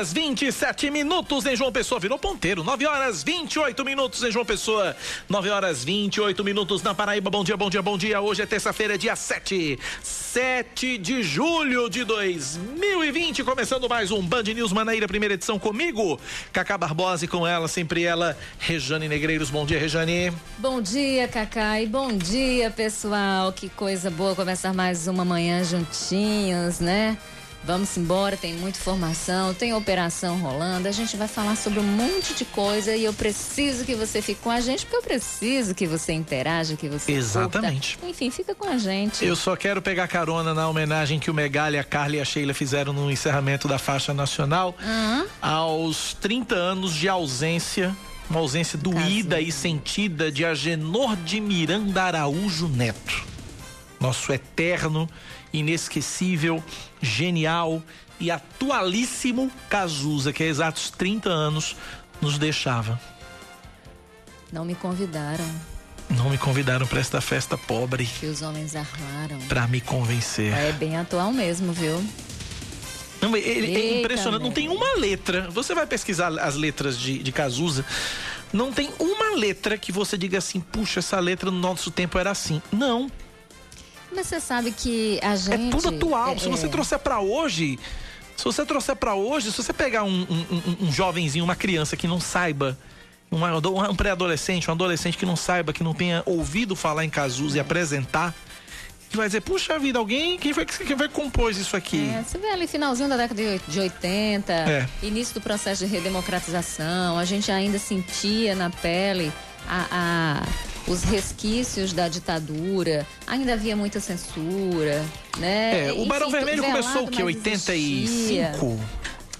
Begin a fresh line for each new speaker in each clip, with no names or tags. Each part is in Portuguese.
Horas 27 minutos em João Pessoa. Virou ponteiro. 9 horas 28 minutos em João Pessoa. 9 horas 28 minutos na Paraíba. Bom dia, bom dia, bom dia. Hoje é terça-feira, dia 7. 7 de julho de 2020. Começando mais um Band News Manaíra, primeira edição comigo, Cacá Barbosa e com ela, sempre ela, Rejane Negreiros. Bom dia, Rejane.
Bom dia, Cacá. E bom dia, pessoal. Que coisa boa começar mais uma manhã juntinhos, né? Vamos embora, tem muita informação, tem operação rolando. A gente vai falar sobre um monte de coisa e eu preciso que você fique com a gente, porque eu preciso que você interaja, que você.
Exatamente.
Curta. Enfim, fica com a gente.
Eu só quero pegar carona na homenagem que o Megalha, a Carla e a Sheila fizeram no encerramento da faixa nacional
Uhum.
aos 30 anos de ausência. Uma ausência doída
Casinho.
e sentida de Agenor de Miranda Araújo Neto. Nosso eterno, inesquecível, genial e atualíssimo Cazuza, que há exatos 30 anos nos deixava.
Não me convidaram,
Não me convidaram para esta festa pobre
que os homens armaram.
para me convencer.
É bem atual mesmo, viu?
Não, ele é impressionante. Não tem uma letra. Você vai pesquisar as letras de, de Cazuza. Não tem uma letra que você diga assim, puxa, essa letra no nosso tempo era assim. Não.
Mas você sabe que a
É
gente.
tudo atual.
é-
Se você
é-
trouxer pra hoje. Se você trouxer pra hoje, se você pegar um, um, um- jovenzinho, uma criança que não saiba. uma- um pré-adolescente, um adolescente que não saiba, que não tenha ouvido falar em Cazuza e apresentar, que vai dizer, puxa vida, alguém, quem foi que quem foi que compôs isso aqui?
É, você vê ali finalzinho da década de 80,
É.
início do processo de redemocratização, a gente ainda sentia na pele a, a- os resquícios da ditadura, ainda havia muita censura, né?
É, o
Enfim,
Barão Vermelho
velado,
começou o
existia.
85?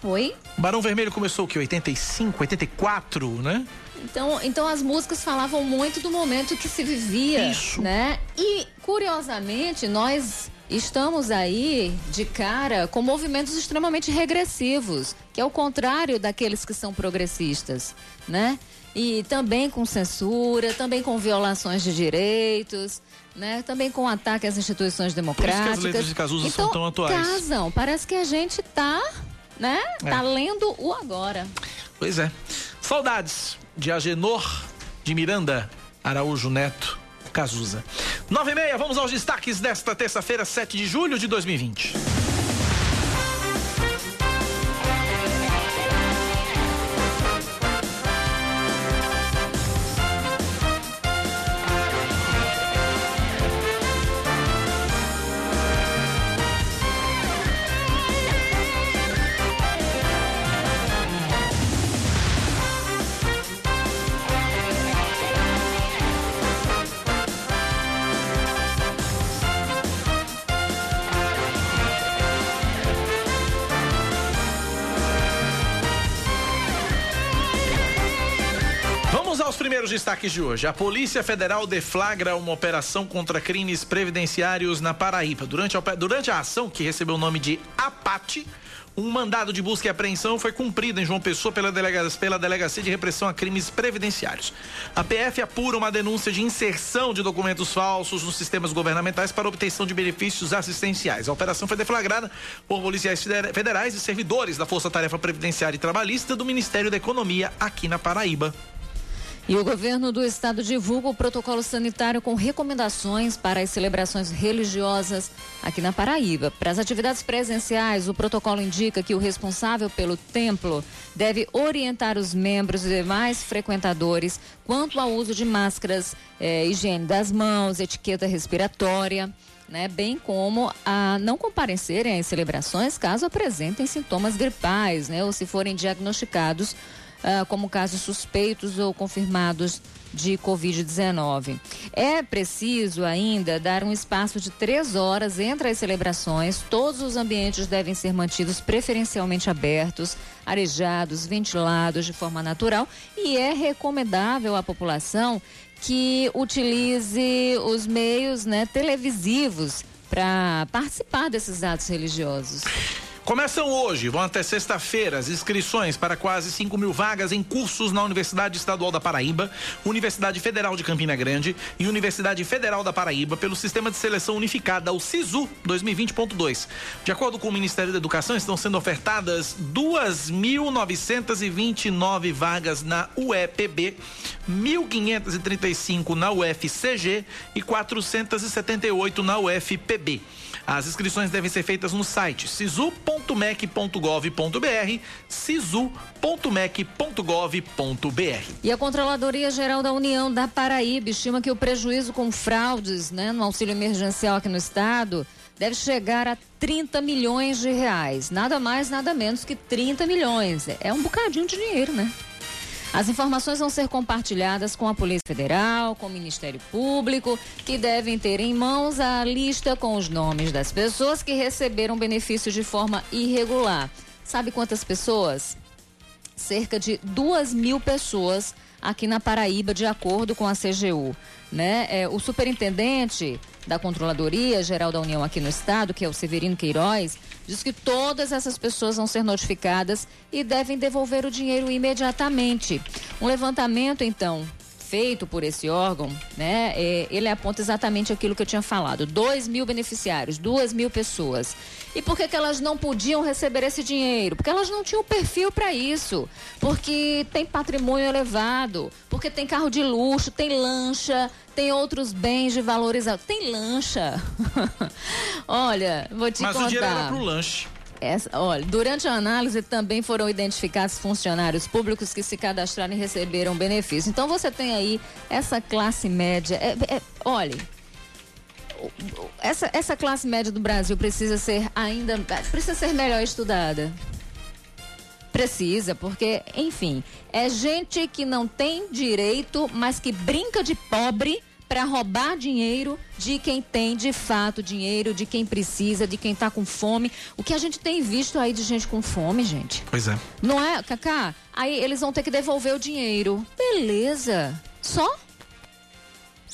Oi?
O Barão Vermelho começou o quê? 85, 84, né?
Então, então as músicas falavam muito do momento que se vivia,
Isso.
né? E curiosamente nós estamos aí de cara com movimentos extremamente regressivos, que é o contrário daqueles que são progressistas, né? E também com censura, também com violações de direitos, né? Também com ataque às instituições
isso que as
democráticas.
letras de Cazuza
então,
são tão atuais.
Casam, parece que a gente tá, né?
É.
Tá lendo o agora.
Pois é. Saudades de Agenor, de Miranda, Araújo Neto, Cazuza. 9 e meia, vamos aos destaques desta terça-feira, 7 de julho de 2020. Destaques de hoje. A Polícia Federal deflagra uma operação contra crimes previdenciários na Paraíba. Durante a, durante a ação, que recebeu o nome de APAT, um mandado de busca e apreensão foi cumprido em João Pessoa pela, delega- pela Delegacia de Repressão a Crimes Previdenciários. A PF apura uma denúncia de inserção de documentos falsos nos sistemas governamentais para obtenção de benefícios assistenciais. A operação foi deflagrada por policiais feder- federais e servidores da Força Tarefa Previdenciária e Trabalhista do Ministério da Economia aqui na Paraíba.
E o governo do estado divulga o protocolo sanitário com recomendações para as celebrações religiosas aqui na Paraíba. Para as atividades presenciais, o protocolo indica que o responsável pelo templo deve orientar os membros e demais frequentadores quanto ao uso de máscaras, eh, higiene das mãos, etiqueta respiratória. Né, bem como a não comparecerem às celebrações caso apresentem sintomas gripais, né, ou se forem diagnosticados ah, como casos suspeitos ou confirmados de Covid-19. É preciso ainda dar um espaço de três horas entre as celebrações. Todos os ambientes devem ser mantidos preferencialmente abertos, arejados, ventilados de forma natural e é recomendável à população que utilize os meios né, televisivos para participar desses atos religiosos.
Começam hoje, vão até sexta-feira, as inscrições para quase 5 mil vagas em cursos na Universidade Estadual da Paraíba, Universidade Federal de Campina Grande e Universidade Federal da Paraíba pelo Sistema de Seleção Unificada, o SISU 2020.2. De acordo com o Ministério da Educação, estão sendo ofertadas 2.929 vagas na UEPB, 1.535 na UFCG e 478 na UFPB. As inscrições devem ser feitas no site sisu.mec.gov.br, sisu.mec.gov.br.
E a Controladoria Geral da União da Paraíba estima que o prejuízo com fraudes né, no auxílio emergencial aqui no estado deve chegar a 30 milhões de reais. Nada mais, nada menos que 30 milhões. É um bocadinho de dinheiro, né? As informações vão ser compartilhadas com a Polícia Federal, com o Ministério Público, que devem ter em mãos a lista com os nomes das pessoas que receberam benefícios de forma irregular. Sabe quantas pessoas? Cerca de duas mil pessoas aqui na Paraíba, de acordo com a CGU. Né? É, o superintendente da Controladoria Geral da União aqui no estado, que é o Severino Queiroz, diz que todas essas pessoas vão ser notificadas e devem devolver o dinheiro imediatamente. Um levantamento, então, feito por esse órgão, né, é, ele aponta exatamente aquilo que eu tinha falado: 2 mil beneficiários, 2 mil pessoas. E por que, que elas não podiam receber esse dinheiro? Porque elas não tinham perfil para isso. Porque tem patrimônio elevado, porque tem carro de luxo, tem lancha, tem outros bens de valorização. Tem lancha. Olha, vou te
Mas
contar.
Mas o dinheiro era pro lanche.
Essa, olha, durante a análise também foram identificados funcionários públicos que se cadastraram e receberam benefícios. Então você tem aí essa classe média. É, é, olha, essa, essa classe média do Brasil precisa ser ainda precisa ser melhor estudada. Precisa, porque, enfim, é gente que não tem direito, mas que brinca de pobre para roubar dinheiro de quem tem de fato dinheiro, de quem precisa, de quem está com fome. O que a gente tem visto aí de gente com fome, gente.
Pois é.
Não é, Cacá? Aí eles vão ter que devolver o dinheiro. Beleza. Só?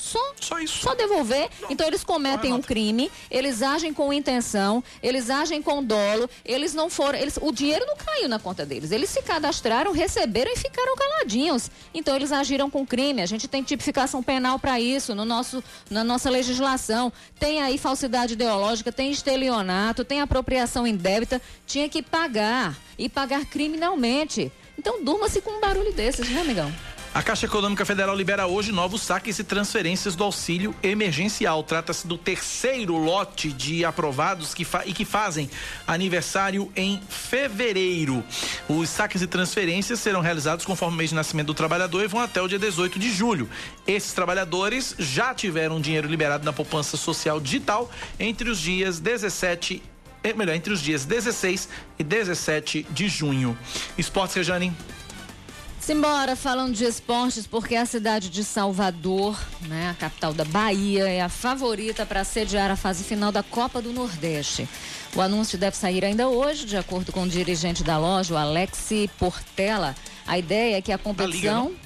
Só,
só isso.
Só devolver. Não, então eles cometem um crime, eles agem com intenção, eles agem com dolo, eles não foram, eles, o dinheiro não caiu na conta deles. Eles se cadastraram, receberam e ficaram caladinhos. Então eles agiram com crime. A gente tem tipificação penal para isso no nosso, na nossa legislação. Tem aí falsidade ideológica, tem estelionato, tem apropriação indébita. Tinha que pagar e pagar criminalmente. Então durma-se com um barulho desses, né, amigão?
A Caixa Econômica Federal libera hoje novos saques e transferências do auxílio emergencial. Trata-se do terceiro lote de aprovados que e que fazem aniversário em fevereiro. Os saques e transferências serão realizados conforme o mês de nascimento do trabalhador e vão até o dia 18 de julho. Esses trabalhadores já tiveram dinheiro liberado na poupança social digital entre os dias 17 eh, melhor, entre os dias 16 e 17 de junho. Esportes, Rejane.
Simbora falando de esportes, porque a cidade de Salvador, né, a capital da Bahia, é a favorita para sediar a fase final da Copa do Nordeste. O anúncio deve sair ainda hoje, de acordo com o dirigente da loja, o Alexi Portela. A ideia é que a competição. Liga,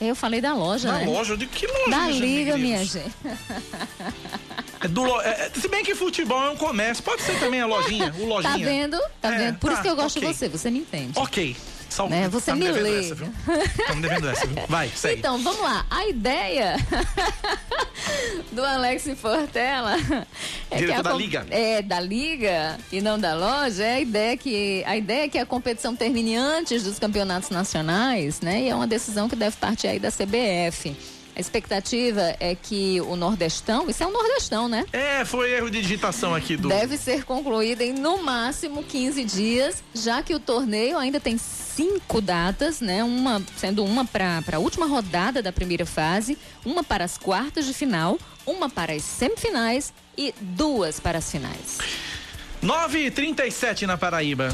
eu falei da loja,
da
né?
loja? De que loja?
Da liga, minha gente.
É do, é, se bem que futebol é um comércio, pode ser também a lojinha, o lojinha.
Tá vendo? Tá é, vendo? Por tá, isso que eu gosto okay. de você, você me entende.
Ok.
Só, né? Você tá me, me lê.
Estamos devendo essa, viu? Vai, segue.
Então, vamos lá. A ideia do Alex Portela
é Diretor que a, da Liga.
É, da Liga e não da loja, é a ideia que a ideia é que a competição termine antes dos campeonatos nacionais, né? E é uma decisão que deve partir aí da CBF. A expectativa é que o Nordestão, isso é um Nordestão, né?
É, foi erro de digitação aqui do.
Deve ser concluído em no máximo 15 dias, já que o torneio ainda tem cinco datas, né? Uma sendo uma para a última rodada da primeira fase, uma para as quartas de final, uma para as semifinais e duas para as finais.
9h37 na Paraíba.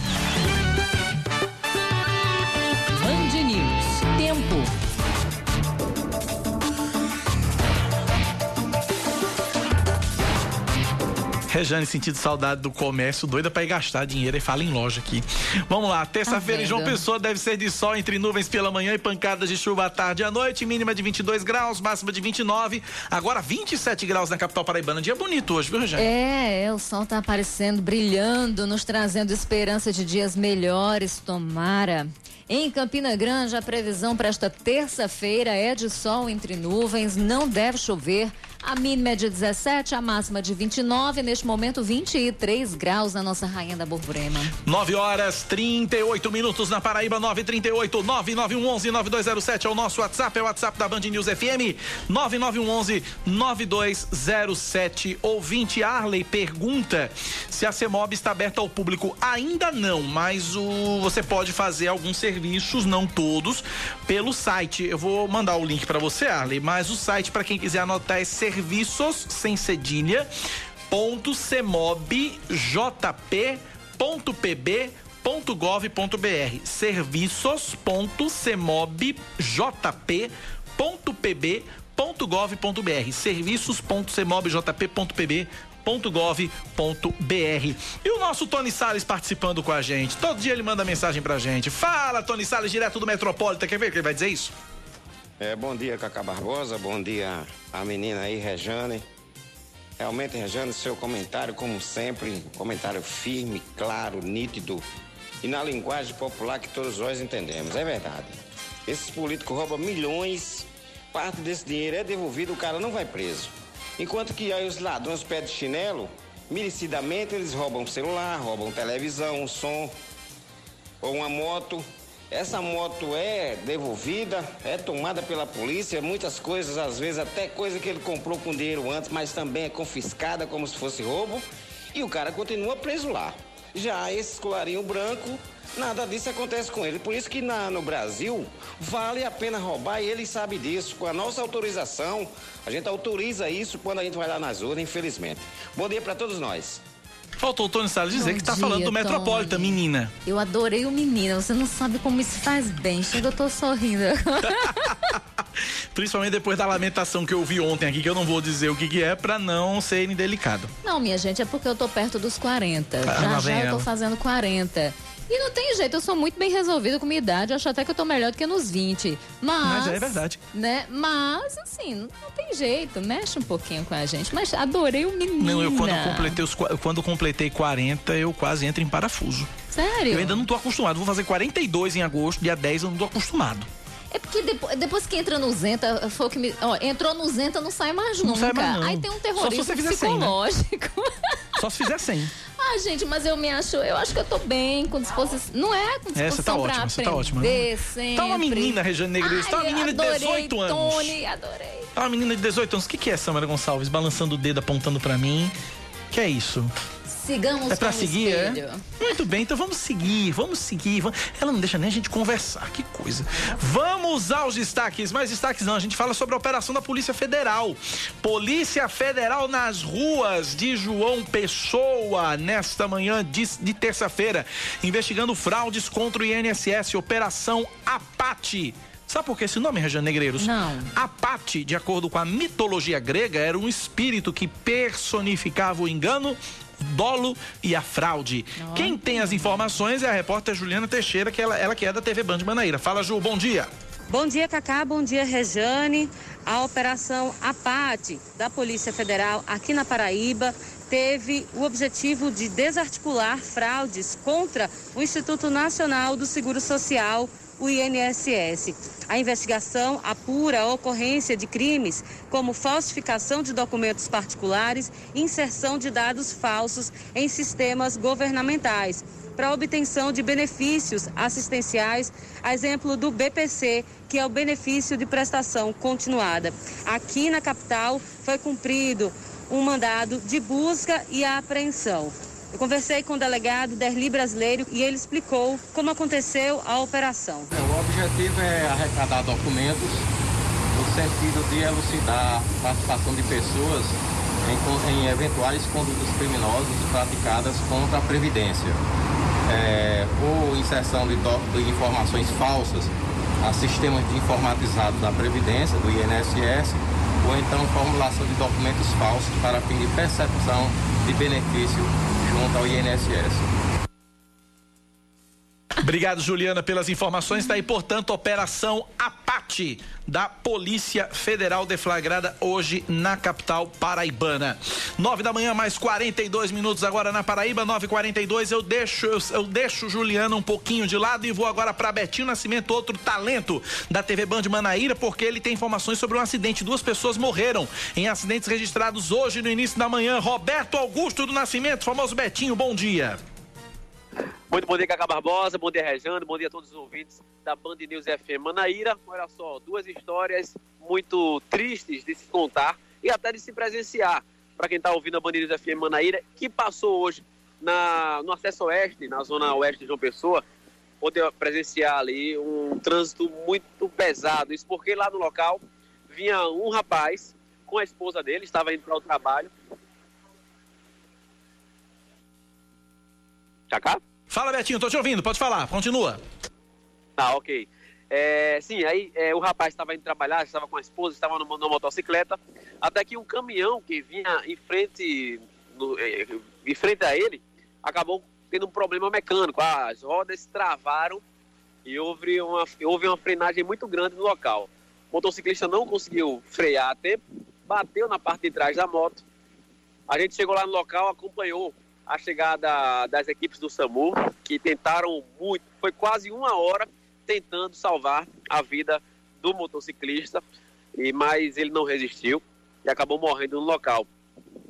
Rejane sentindo saudade do comércio, doida para ir gastar dinheiro e fala em loja aqui. Vamos lá, terça-feira tá em João Pessoa deve ser de sol entre nuvens pela manhã e pancadas de chuva à tarde e à noite, mínima de 22 graus, máxima de 29. Agora 27 graus na capital paraibana. Dia bonito hoje, viu, Rejane?
É, é, o sol tá aparecendo, brilhando, nos trazendo esperança de dias melhores, tomara. Em Campina Grande, a previsão para esta terça-feira é de sol entre nuvens, não deve chover. A mínima é de 17, a máxima de 29, neste momento 23 graus na nossa Rainha da Borborema.
9 horas 38 minutos na Paraíba, 938 9911 9207 é o nosso WhatsApp, é o WhatsApp da Band News FM, 9911 9207. Ouvinte Arley pergunta se a CEMOB está aberta ao público. Ainda não, mas o, você pode fazer alguns serviços, não todos, pelo site. Eu vou mandar o link para você, Arley, mas o site para quem quiser anotar é serviços sem cedilha ponto serviços.semobjp.pb.gov.br E o nosso Tony Salles participando com a gente. Todo dia ele manda mensagem pra gente. Fala, Tony Salles, direto do Metropolita. Quer ver que ele vai dizer isso?
É, bom dia, Cacá Barbosa. Bom dia, a menina aí, Rejane. Realmente, Rejane, seu comentário, como sempre, comentário firme, claro, nítido e na linguagem popular que todos nós entendemos. É verdade. Esses políticos roubam milhões, parte desse dinheiro é devolvido, o cara não vai preso. Enquanto que aí os ladrões pedem chinelo, merecidamente eles roubam celular, roubam televisão, um som ou uma moto essa moto é devolvida, é tomada pela polícia, muitas coisas, às vezes até coisa que ele comprou com dinheiro antes, mas também é confiscada como se fosse roubo, e o cara continua preso lá. Já esse colarinho branco, nada disso acontece com ele. Por isso que na, no Brasil vale a pena roubar e ele sabe disso. Com a nossa autorização, a gente autoriza isso quando a gente vai lá nas urnas, infelizmente. Bom dia para todos nós.
Faltou o Tony Salles dizer Bom que está falando do Metropolitan, menina.
Eu adorei o menina. Você não sabe como isso faz bem. Chega, eu tô sorrindo.
Principalmente depois da lamentação que eu vi ontem aqui, que eu não vou dizer o que, que é para não ser indelicado.
Não, minha gente, é porque eu tô perto dos 40. Ah, já já eu tô fazendo 40. E não tem jeito, eu sou muito bem resolvida com minha idade. Acho até que eu tô melhor do que nos 20. Mas.
Mas é verdade.
Né? Mas, assim, não, tem jeito. Mexe um pouquinho com a gente. Mas adorei o menino.
Não, eu quando completei, os, quando completei 40, eu quase entro em parafuso.
Sério?
Eu ainda não tô acostumado. Vou fazer 42 em agosto, dia 10 eu não tô acostumado.
É porque depois, depois que entra no Zenta, foi o que me. Ó, entrou no Zenta, não sai mais não nunca. Sai mais não. Aí tem um terrorismo Só se você psicológico. 100,
né? Só se fizer 100.
Ah, gente, mas eu me acho, eu acho que eu tô bem, com disposição. Não é com disposição Essa
tá ótima, você tá ótima.
Sempre.
Tá uma menina, Regiane Negreiros, tá uma menina adorei, de 18 anos.
Tony, adorei.
Tá uma menina de 18 anos. O que, que é, Samara Gonçalves? Balançando o dedo, apontando pra mim. Que é isso?
Sigamos
É pra seguir, é? Muito bem, então vamos seguir, vamos seguir. Vamos... Ela não deixa nem a gente conversar, que coisa. Vamos aos destaques, mais destaques não, a gente fala sobre a operação da Polícia Federal. Polícia Federal nas ruas de João Pessoa, nesta manhã de, de terça-feira, investigando fraudes contra o INSS, Operação Apate. Sabe por que esse nome, Regiane Negreiros?
Não.
Apate, de acordo com a mitologia grega, era um espírito que personificava o engano, dolo e a fraude. Quem tem as informações é a repórter Juliana Teixeira, que ela, ela que é da TV Band Manaíra. Fala, Ju, bom dia.
Bom dia, Cacá. Bom dia, Rejane. A operação APAT da Polícia Federal aqui na Paraíba teve o objetivo de desarticular fraudes contra o Instituto Nacional do Seguro Social o INSS. A investigação apura a ocorrência de crimes como falsificação de documentos particulares inserção de dados falsos em sistemas governamentais para obtenção de benefícios assistenciais, a exemplo do BPC, que é o benefício de prestação continuada. Aqui na capital foi cumprido um mandado de busca e apreensão. Eu conversei com o delegado Derli Brasileiro e ele explicou como aconteceu a operação.
É, o objetivo é arrecadar documentos no sentido de elucidar a participação de pessoas em, em eventuais condutas criminosas praticadas contra a Previdência. É, ou inserção de, de informações falsas a sistemas informatizados da Previdência, do INSS, ou então formulação de documentos falsos para de percepção de benefício junto ao INSS.
Obrigado, Juliana, pelas informações. Está aí, portanto, Operação Apate da Polícia Federal deflagrada hoje na capital paraibana. Nove da manhã, mais 42 minutos agora na Paraíba, 9h42. Eu deixo, eu, eu deixo Juliana um pouquinho de lado e vou agora para Betinho Nascimento, outro talento da TV Band Manaíra, porque ele tem informações sobre um acidente. Duas pessoas morreram em acidentes registrados hoje no início da manhã. Roberto Augusto do Nascimento, famoso Betinho, bom dia.
Muito bom dia, Cacá Barbosa, bom dia, Rejane, bom dia a todos os ouvintes da Band News FM Manaíra. Olha só, duas histórias muito tristes de se contar e até de se presenciar para quem está ouvindo a Band News FM Manaíra, que passou hoje na, no acesso oeste, na zona oeste de João Pessoa, poder presenciar ali um trânsito muito pesado. Isso porque lá no local vinha um rapaz com a esposa dele, estava indo para o trabalho. Chacá?
Fala, Betinho, tô te ouvindo, pode falar, continua.
Ah, ok. É, sim, aí é, o rapaz estava indo trabalhar, estava com a esposa, estava numa, numa, motocicleta, até que um caminhão que vinha em frente, no, é, em frente a ele, acabou tendo um problema mecânico. As rodas travaram e houve uma, houve uma frenagem muito grande no local. O motociclista não conseguiu frear a tempo, bateu na parte de trás da moto. A gente chegou lá no local, acompanhou a chegada das equipes do SAMU, que tentaram muito, foi quase uma hora tentando salvar a vida do motociclista, e mas ele não resistiu e acabou morrendo no local.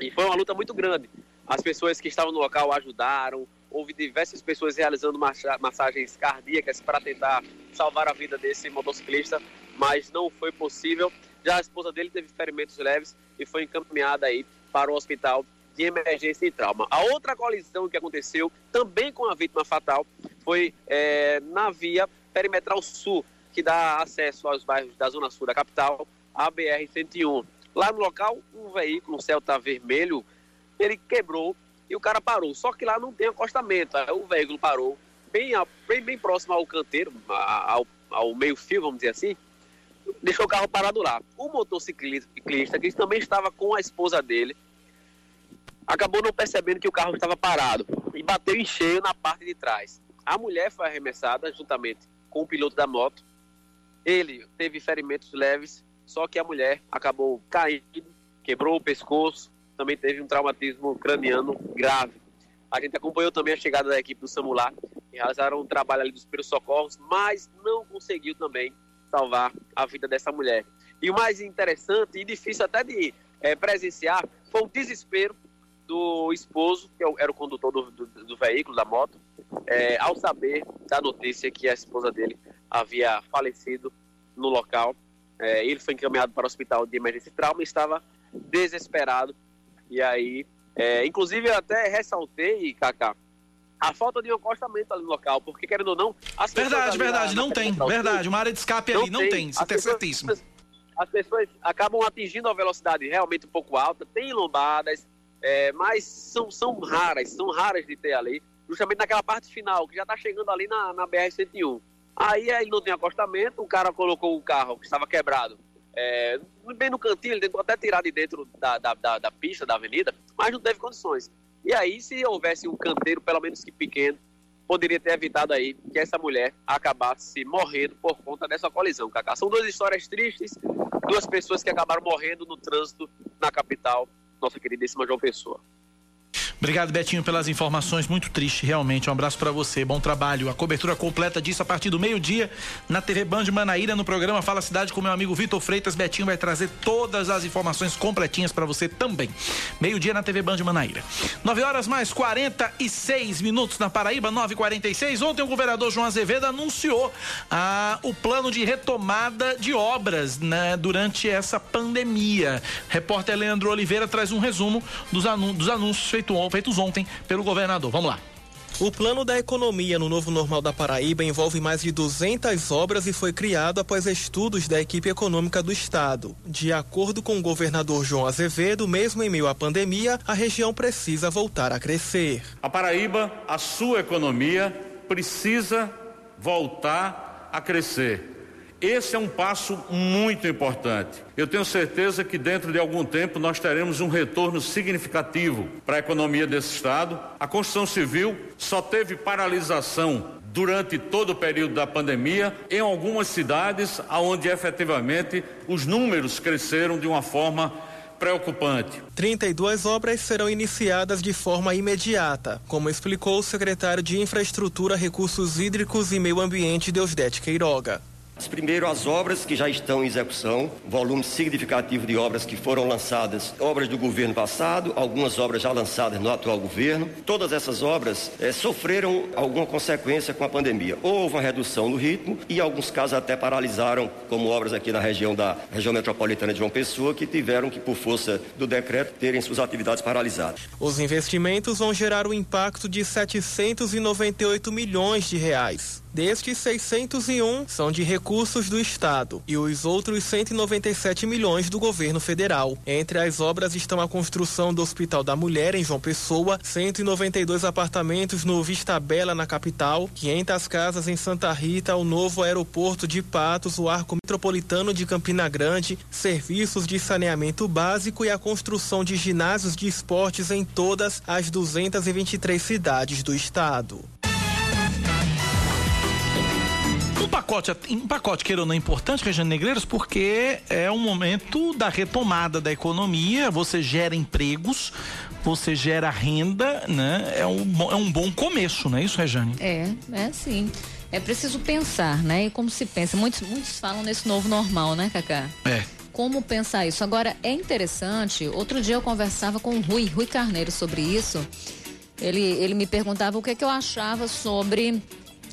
E foi uma luta muito grande. As pessoas que estavam no local ajudaram, houve diversas pessoas realizando massagens cardíacas para tentar salvar a vida desse motociclista, mas não foi possível. Já a esposa dele teve ferimentos leves e foi encaminhada aí para o hospital de emergência e trauma. A outra colisão que aconteceu, também com a vítima fatal, foi é, na via perimetral sul, que dá acesso aos bairros da zona sul da capital, a BR-101. Lá no local, um veículo, um Celta vermelho, ele quebrou e o cara parou. Só que lá não tem acostamento. O veículo parou bem, bem, bem próximo ao canteiro, ao, ao meio-fio, vamos dizer assim, deixou o carro parado lá. O motociclista, que também estava com a esposa dele, acabou não percebendo que o carro estava parado e bateu em cheio na parte de trás. A mulher foi arremessada juntamente com o piloto da moto. Ele teve ferimentos leves, só que a mulher acabou caindo, quebrou o pescoço, também teve um traumatismo craniano grave. A gente acompanhou também a chegada da equipe do SAMULAR, que realizaram um trabalho ali dos primeiros socorros, mas não conseguiu também salvar a vida dessa mulher. E o mais interessante e difícil até de é, presenciar foi o desespero do esposo, que é era o condutor do, do, do veículo, da moto, é, ao saber da notícia que a esposa dele havia falecido no local. É, ele foi encaminhado para o hospital de emergência e trauma e estava desesperado. E aí, é, inclusive, eu até ressaltei, Kaká, a falta de um acostamento ali no local, porque querendo ou não.
As verdade, verdade, na, não na tem. Verdade, uma área de escape ali não tem, tem certíssimo.
As pessoas acabam atingindo a velocidade realmente um pouco alta, tem lombadas, é, mas são, são raras, são raras de ter ali, justamente naquela parte final, que já está chegando ali na, na BR-101. Aí ele não tem acostamento, o cara colocou o carro que estava quebrado é, bem no cantinho, ele tentou até tirar de dentro da, da, da, da pista, da avenida, mas não teve condições. E aí, se houvesse um canteiro, pelo menos que pequeno, poderia ter evitado aí que essa mulher acabasse morrendo por conta dessa colisão, Cacá. São duas histórias tristes, duas pessoas que acabaram morrendo no trânsito na capital nossa queridíssima João Pessoa.
Obrigado, Betinho, pelas informações. Muito triste, realmente. Um abraço para você. Bom trabalho. A cobertura completa disso a partir do meio-dia na TV Band Manaíra, no programa Fala Cidade com meu amigo Vitor Freitas. Betinho vai trazer todas as informações completinhas para você também. Meio-dia na TV Band Manaíra. 9 horas mais 46 minutos na Paraíba, 9h46. Ontem o governador João Azevedo anunciou ah, o plano de retomada de obras né, durante essa pandemia. Repórter Leandro Oliveira traz um resumo dos, anú dos anúncios feitos ontem feitos ontem pelo governador. Vamos lá.
O plano da economia no novo normal da Paraíba envolve mais de 200 obras e foi criado após estudos da equipe econômica do estado. De acordo com o governador João Azevedo, mesmo em meio à pandemia, a região precisa voltar a crescer.
A Paraíba, a sua economia precisa voltar a crescer. Esse é um passo muito importante. Eu tenho certeza que dentro de algum tempo nós teremos um retorno significativo para a economia desse estado. A construção civil só teve paralisação durante todo o período da pandemia em algumas cidades onde efetivamente os números cresceram de uma forma preocupante.
32 obras serão iniciadas de forma imediata, como explicou o secretário de Infraestrutura, Recursos Hídricos e Meio Ambiente, Deusdete Queiroga.
Primeiro, as obras que já estão em execução, volume significativo de obras que foram lançadas, obras do governo passado, algumas obras já lançadas no atual governo. Todas essas obras eh, sofreram alguma consequência com a pandemia. Houve uma redução no ritmo e, em alguns casos, até paralisaram, como obras aqui na região da região metropolitana de João Pessoa, que tiveram que, por força do decreto, terem suas atividades paralisadas.
Os investimentos vão gerar um impacto de 798 milhões de reais. Destes, 601 são de recursos do Estado e os outros 197 milhões do governo federal. Entre as obras estão a construção do Hospital da Mulher em João Pessoa, 192 apartamentos no Vista Bela na capital, 500 casas em Santa Rita, o novo aeroporto de Patos, o arco metropolitano de Campina Grande, serviços de saneamento básico e a construção de ginásios de esportes em todas as 223 cidades do estado.
Um pacote, um pacote queira ou não importante, Regiane Negreiros, porque é um momento da retomada da economia, você gera empregos, você gera renda, né? É um, é um bom começo, não é isso, Regiane?
É, é sim. É preciso pensar, né? E como se pensa? Muitos, muitos falam nesse novo normal, né, Cacá?
É.
Como pensar isso? Agora, é interessante, outro dia eu conversava com o Rui, Rui Carneiro sobre isso. Ele, ele me perguntava o que, é que eu achava sobre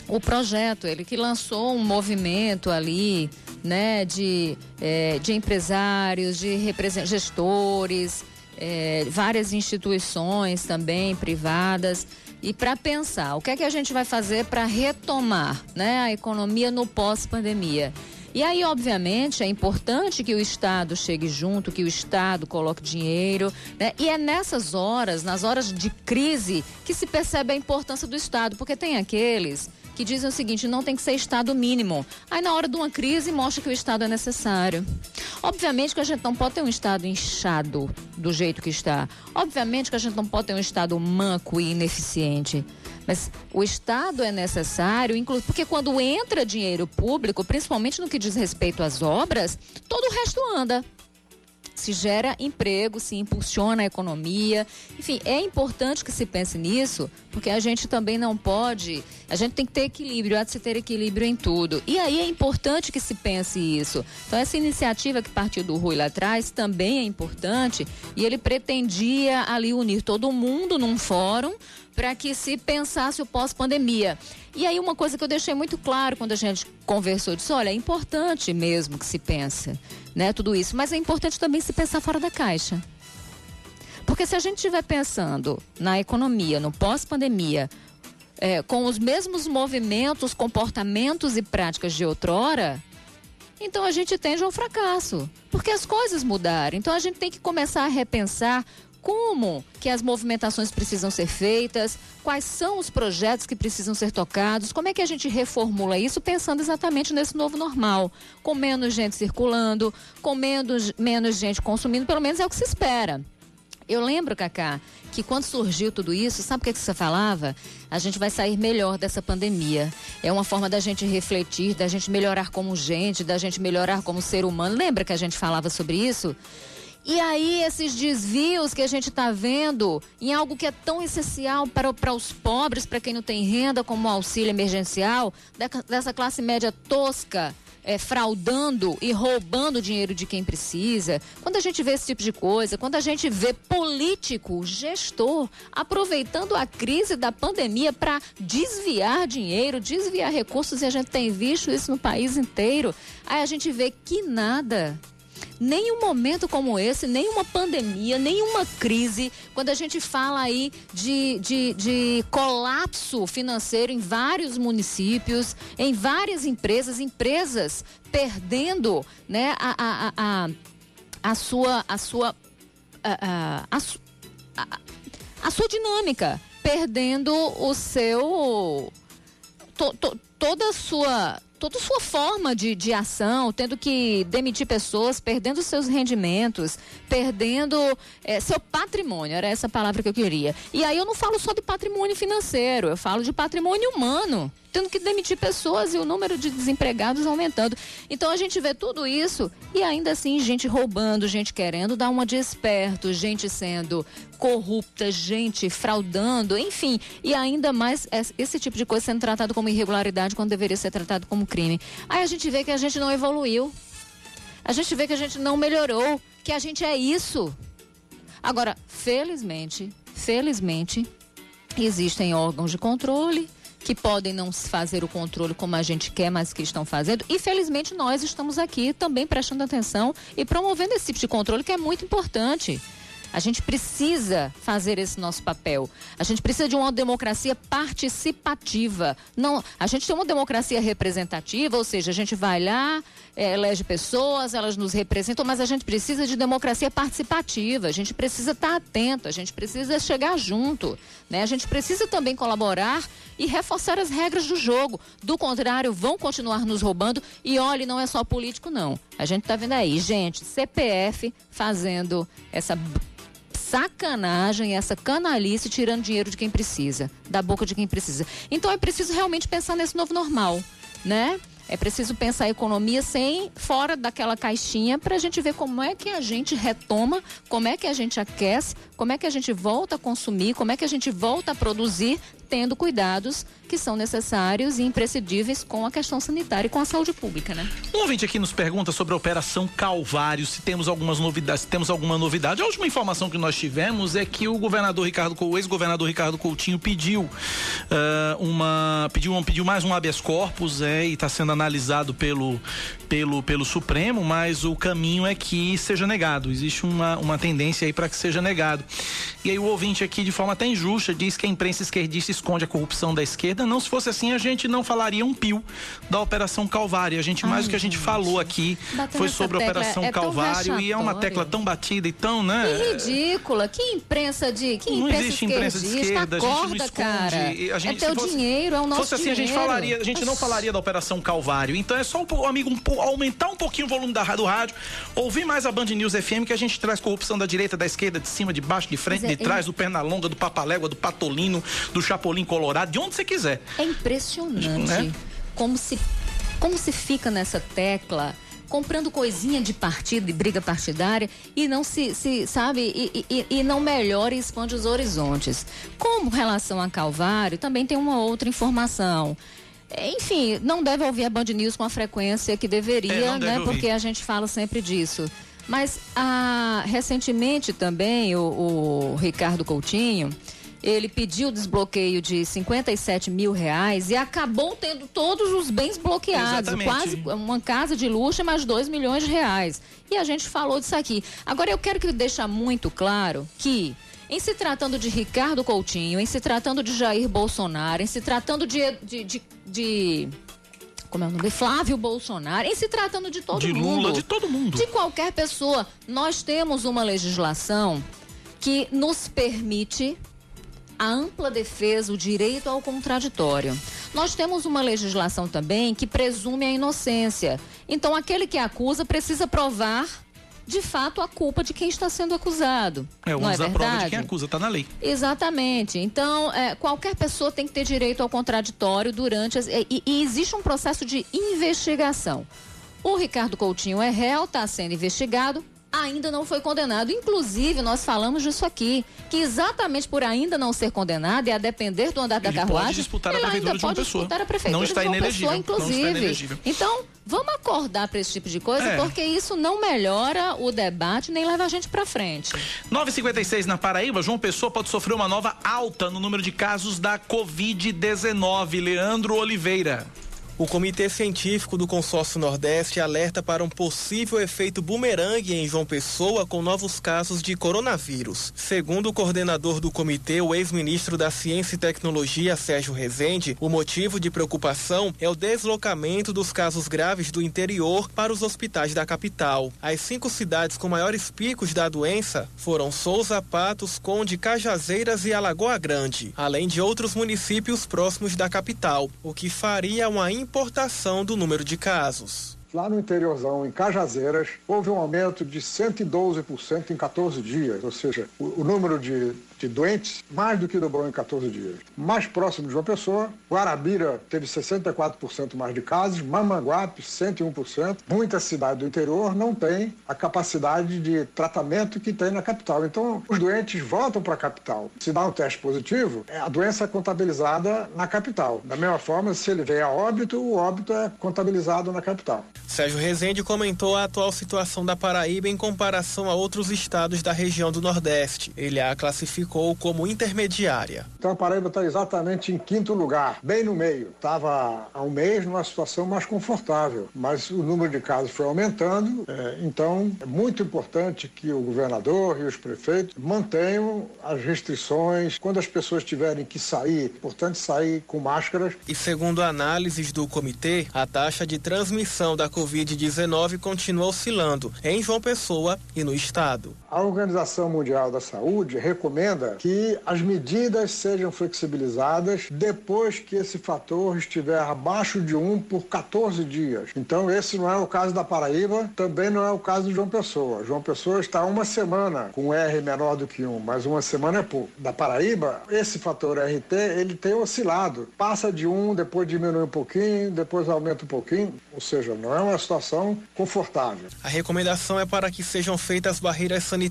o projeto, ele que lançou um movimento ali, né, de, é, de empresários, de gestores, é, várias instituições também privadas e para pensar o que é que a gente vai fazer para retomar né, a economia no pós-pandemia. E aí, obviamente, é importante que o Estado chegue junto, que o Estado coloque dinheiro, né? E é nessas horas, nas horas de crise, que se percebe a importância do Estado, porque tem aqueles que dizem o seguinte: não tem que ser Estado mínimo. Aí, na hora de uma crise, mostra que o Estado é necessário. Obviamente que a gente não pode ter um Estado inchado do jeito que está. Obviamente que a gente não pode ter um Estado manco e ineficiente. Mas o Estado é necessário, porque quando entra dinheiro público, principalmente no que diz respeito às obras, todo o resto anda se gera emprego, se impulsiona a economia. Enfim, é importante que se pense nisso, porque a gente também não pode, a gente tem que ter equilíbrio, há de se ter equilíbrio em tudo. E aí é importante que se pense isso. Então, essa iniciativa que partiu do Rui lá atrás também é importante e ele pretendia ali unir todo mundo num fórum para que se pensasse o pós-pandemia. E aí uma coisa que eu deixei muito claro quando a gente conversou, disse, olha, é importante mesmo que se pense, né, tudo isso, mas é importante também se pensar fora da caixa. Porque se a gente estiver pensando na economia, no pós-pandemia, é, com os mesmos movimentos, comportamentos e práticas de outrora, então a gente tende ao fracasso, porque as coisas mudaram. Então a gente tem que começar a repensar como que as movimentações precisam ser feitas, quais são os projetos que precisam ser tocados, como é que a gente reformula isso pensando exatamente nesse novo normal, com menos gente circulando, com menos, menos gente consumindo, pelo menos é o que se espera. Eu lembro, Cacá, que quando surgiu tudo isso, sabe o que, que você falava? A gente vai sair melhor dessa pandemia. É uma forma da gente refletir, da gente melhorar como gente, da gente melhorar como ser humano. Lembra que a gente falava sobre isso? E aí, esses desvios que a gente está vendo em algo que é tão essencial para, para os pobres, para quem não tem renda, como o auxílio emergencial, dessa classe média tosca, é, fraudando e roubando dinheiro de quem precisa, quando a gente vê esse tipo de coisa, quando a gente vê político, gestor, aproveitando a crise da pandemia para desviar dinheiro, desviar recursos, e a gente tem visto isso no país inteiro, aí a gente vê que nada nenhum momento como esse, nenhuma pandemia, nenhuma crise, quando a gente fala aí de, de, de colapso financeiro em vários municípios, em várias empresas, empresas perdendo né, a, a, a, a sua. A sua a, a, a, a sua dinâmica, perdendo o seu. To, to, toda a sua toda sua forma de, de ação, tendo que demitir pessoas, perdendo seus rendimentos, perdendo é, seu patrimônio, era essa palavra que eu queria. E aí eu não falo só de patrimônio financeiro, eu falo de patrimônio humano, tendo que demitir pessoas e o número de desempregados aumentando. Então a gente vê tudo isso e ainda assim gente roubando, gente querendo dar uma de esperto, gente sendo corrupta, gente fraudando, enfim, e ainda mais esse tipo de coisa sendo tratado como irregularidade quando deveria ser tratado como crime. Aí a gente vê que a gente não evoluiu. A gente vê que a gente não melhorou, que a gente é isso. Agora, felizmente, felizmente, existem órgãos de controle que podem não fazer o controle como a gente quer, mas que estão fazendo. E felizmente nós estamos aqui também prestando atenção e promovendo esse tipo de controle que é muito importante. A gente precisa fazer esse nosso papel. A gente precisa de uma democracia participativa. Não, a gente tem uma democracia representativa, ou seja, a gente vai lá, é, elege pessoas, elas nos representam, mas a gente precisa de democracia participativa. A gente precisa estar atento, a gente precisa chegar junto, né? A gente precisa também colaborar e reforçar as regras do jogo. Do contrário, vão continuar nos roubando. E olhe, não é só político, não. A gente está vendo aí, gente, CPF fazendo essa sacanagem, essa canalice tirando dinheiro de quem precisa, da boca de quem precisa. Então é preciso realmente pensar nesse novo normal, né? É preciso pensar a economia sem fora daquela caixinha para a gente ver como é que a gente retoma, como é que a gente aquece, como é que a gente volta a consumir, como é que a gente volta a produzir, tendo cuidados que são necessários e imprescindíveis com a questão sanitária e com a saúde pública, né?
Um ouvinte aqui nos pergunta sobre a Operação Calvário, se temos algumas novidades, se temos alguma novidade. A última informação que nós tivemos é que o governador Ricardo, o ex-governador Ricardo Coutinho pediu uh, uma, pediu, um, pediu mais um habeas corpus, é, e está sendo analisado pelo, pelo, pelo Supremo, mas o caminho é que seja negado. Existe uma, uma tendência aí para que seja negado. E aí o ouvinte aqui, de forma até injusta, diz que a imprensa esquerdista esconde a corrupção da esquerda. Não, se fosse assim, a gente não falaria um pio da Operação Calvário. A gente, Ai, mais do que a gente, gente. falou aqui, Batendo foi sobre a Operação é Calvário e é uma tecla tão batida e tão, né?
Que ridícula. Que imprensa de. Que
não
imprensa
existe imprensa de esquerda, Acorda, a gente não esconde. Cara. A gente,
é teu fosse, dinheiro, é o nosso
fosse assim,
dinheiro.
a gente falaria, a gente não falaria da Operação Calvário. Então é só, um, amigo, um, aumentar um pouquinho o volume da, do rádio, ouvir mais a Band News FM, que a gente traz corrupção da direita, da esquerda, de cima, de baixo, de frente, é, de trás, do Pernalonga, do Papalégua, do Patolino, do Chapolin Colorado, de onde você quiser.
É impressionante é? como se como se fica nessa tecla comprando coisinha de partido, de briga partidária e não se, se sabe, e, e, e, não melhora e expande os horizontes. Como relação a Calvário, também tem uma outra informação. Enfim, não deve ouvir a Band News com a frequência que deveria, é, né? Ouvir. Porque a gente fala sempre disso. Mas ah, recentemente também o, o Ricardo Coutinho ele pediu desbloqueio de 57 mil reais e acabou tendo todos os bens bloqueados. Exatamente. Quase uma casa de luxo, mais 2 milhões de reais. E a gente falou disso aqui. Agora eu quero que deixe muito claro que em se tratando de Ricardo Coutinho, em se tratando de Jair Bolsonaro, em se tratando de, de, de, de como é o nome? Flávio Bolsonaro, em se tratando de todo
de
mundo. De
Lula, de todo mundo.
De qualquer pessoa. Nós temos uma legislação que nos permite a ampla defesa, o direito ao contraditório. Nós temos uma legislação também que presume a inocência. Então, aquele que acusa precisa provar de fato a culpa de quem está sendo acusado.
É,
não é
a prova de quem acusa, está na lei.
Exatamente. Então, é, qualquer pessoa tem que ter direito ao contraditório durante. As, e, e existe um processo de investigação. O Ricardo Coutinho é réu, está sendo investigado, ainda não foi condenado. Inclusive, nós falamos disso aqui, que exatamente por ainda não ser condenado e a depender do andar da
ele
carruagem,
pode disputar a prefeitura
ainda
de uma
pode
pessoa.
disputar a prefeitura
não está
de uma
inelegível,
pessoa, inclusive.
Não está inelegível.
Então, vamos acordar para esse tipo de coisa,
é.
porque isso não melhora o debate nem leva a gente para frente.
956 na Paraíba, João Pessoa pode sofrer uma nova alta no número de casos da Covid-19. Leandro Oliveira.
O Comitê Científico do Consórcio Nordeste alerta para um possível efeito bumerangue em João Pessoa com novos casos de coronavírus. Segundo o coordenador do comitê, o ex-ministro da Ciência e Tecnologia, Sérgio Rezende, o motivo de preocupação é o deslocamento dos casos graves do interior para os hospitais da capital. As cinco cidades com maiores picos da doença foram Souza, Patos, Conde, Cajazeiras e Alagoa Grande, além de outros municípios próximos da capital, o que faria uma importação do número de casos.
Lá no interiorzão, em Cajazeiras, houve um aumento de 112% em 14 dias, ou seja, o, o número de de doentes, mais do que dobrou em 14 dias. Mais próximo de João Pessoa, Guarabira teve 64% mais de casos, Mamanguape 101%. Muita cidade do interior não tem a capacidade de tratamento que tem na capital. Então, os doentes voltam para a capital. Se dá um teste positivo, a doença é contabilizada na capital. Da mesma forma, se ele vem a óbito, o óbito é contabilizado na capital.
Sérgio Rezende comentou a atual situação da Paraíba em comparação a outros estados da região do Nordeste. Ele a classificou como intermediária.
Então a Paraíba está exatamente em quinto lugar, bem no meio. Estava há um mês numa situação mais confortável, mas o número de casos foi aumentando. É, então é muito importante que o governador e os prefeitos mantenham as restrições. Quando as pessoas tiverem que sair, é importante sair com máscaras.
E segundo análises do comitê, a taxa de transmissão da Covid-19 continua oscilando em João Pessoa e no estado.
A Organização Mundial da Saúde recomenda que as medidas sejam flexibilizadas depois que esse fator estiver abaixo de 1 por 14 dias. Então, esse não é o caso da Paraíba, também não é o caso de João Pessoa. João Pessoa está uma semana com R menor do que 1, mas uma semana é pouco. Da Paraíba, esse fator RT, ele tem oscilado. Passa de 1, depois diminui um pouquinho, depois aumenta um pouquinho, ou seja, não é uma situação confortável.
A recomendação é para que sejam feitas barreiras sanitárias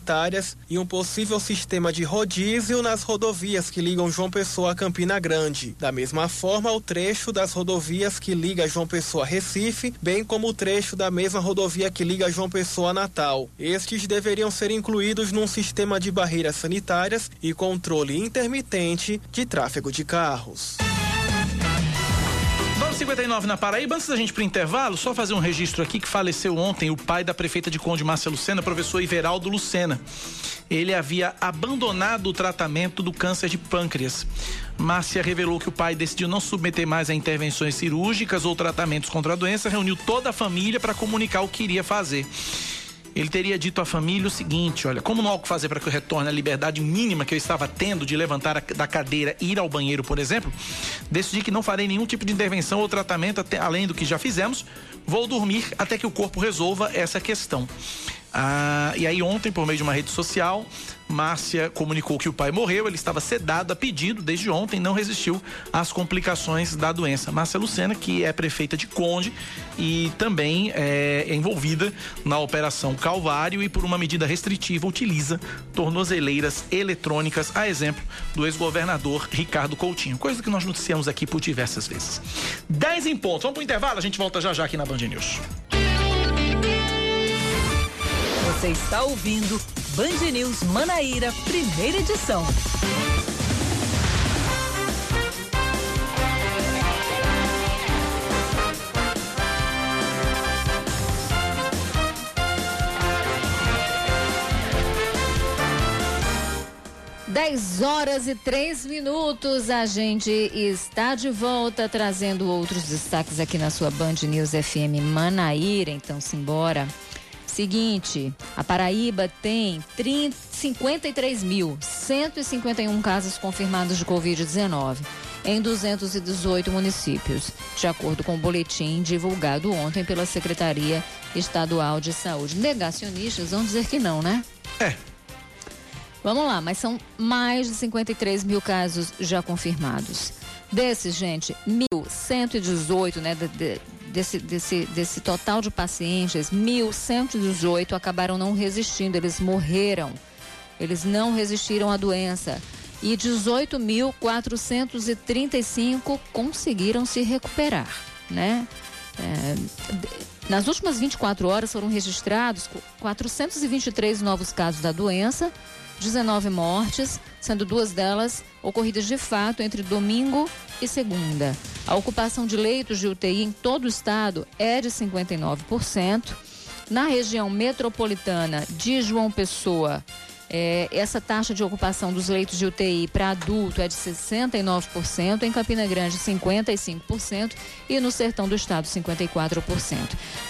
e um possível sistema de rodízio nas rodovias que ligam João Pessoa a Campina Grande. Da mesma forma, o trecho das rodovias que liga João Pessoa a Recife, bem como o trecho da mesma rodovia que liga João Pessoa a Natal. Estes deveriam ser incluídos num sistema de barreiras sanitárias e controle intermitente de tráfego de carros.
59 na Paraíba. Antes da gente ir pro intervalo, só fazer um registro aqui que faleceu ontem o pai da prefeita de Conde Márcia Lucena, professor Iveraldo Lucena. Ele havia abandonado o tratamento do câncer de pâncreas. Márcia revelou que o pai decidiu não submeter mais a intervenções cirúrgicas ou tratamentos contra a doença, reuniu toda a família para comunicar o que iria fazer ele teria dito à família o seguinte: olha, como não há o que fazer para que eu retorne à liberdade mínima que eu estava tendo de levantar a, da cadeira e ir ao banheiro, por exemplo, decidi que não farei nenhum tipo de intervenção ou tratamento até, além do que já fizemos. Vou dormir até que o corpo resolva essa questão. Ah, e aí ontem, por meio de uma rede social, Márcia comunicou que o pai morreu, ele estava sedado a pedido desde ontem, não resistiu às complicações da doença. Márcia Lucena, que é prefeita de Conde e também é envolvida na Operação Calvário e por uma medida restritiva utiliza tornozeleiras eletrônicas, a exemplo do ex-governador Ricardo Coutinho, coisa que nós noticiamos aqui por diversas vezes. 10 em ponto. Vamos para o intervalo, a gente volta já já aqui na Band News.
Você está ouvindo Band News Manaíra, primeira edição.
Dez horas e três minutos, a gente está de volta trazendo outros destaques aqui na sua Band News FM Manaíra, então simbora. Seguinte, a Paraíba tem 53.151 casos confirmados de Covid-19 em 218 municípios, de acordo com o boletim divulgado ontem pela Secretaria Estadual de Saúde. Negacionistas vão dizer que não, né?
É.
Vamos lá, mas são mais de 53 mil casos já confirmados. Desses, gente, 1.118, né, desse, desse, desse total de pacientes, 1.118 acabaram não resistindo, eles morreram. Eles não resistiram à doença. E 18.435 conseguiram se recuperar, né? É, nas últimas 24 horas foram registrados 423 novos casos da doença, 19 mortes, sendo duas delas ocorridas de fato entre domingo e segunda. A ocupação de leitos de UTI em todo o estado é de 59%. Na região metropolitana de João Pessoa, É, essa taxa de ocupação dos leitos de UTI para adulto é de 69%, em Campina Grande 55% e no sertão do estado 54%.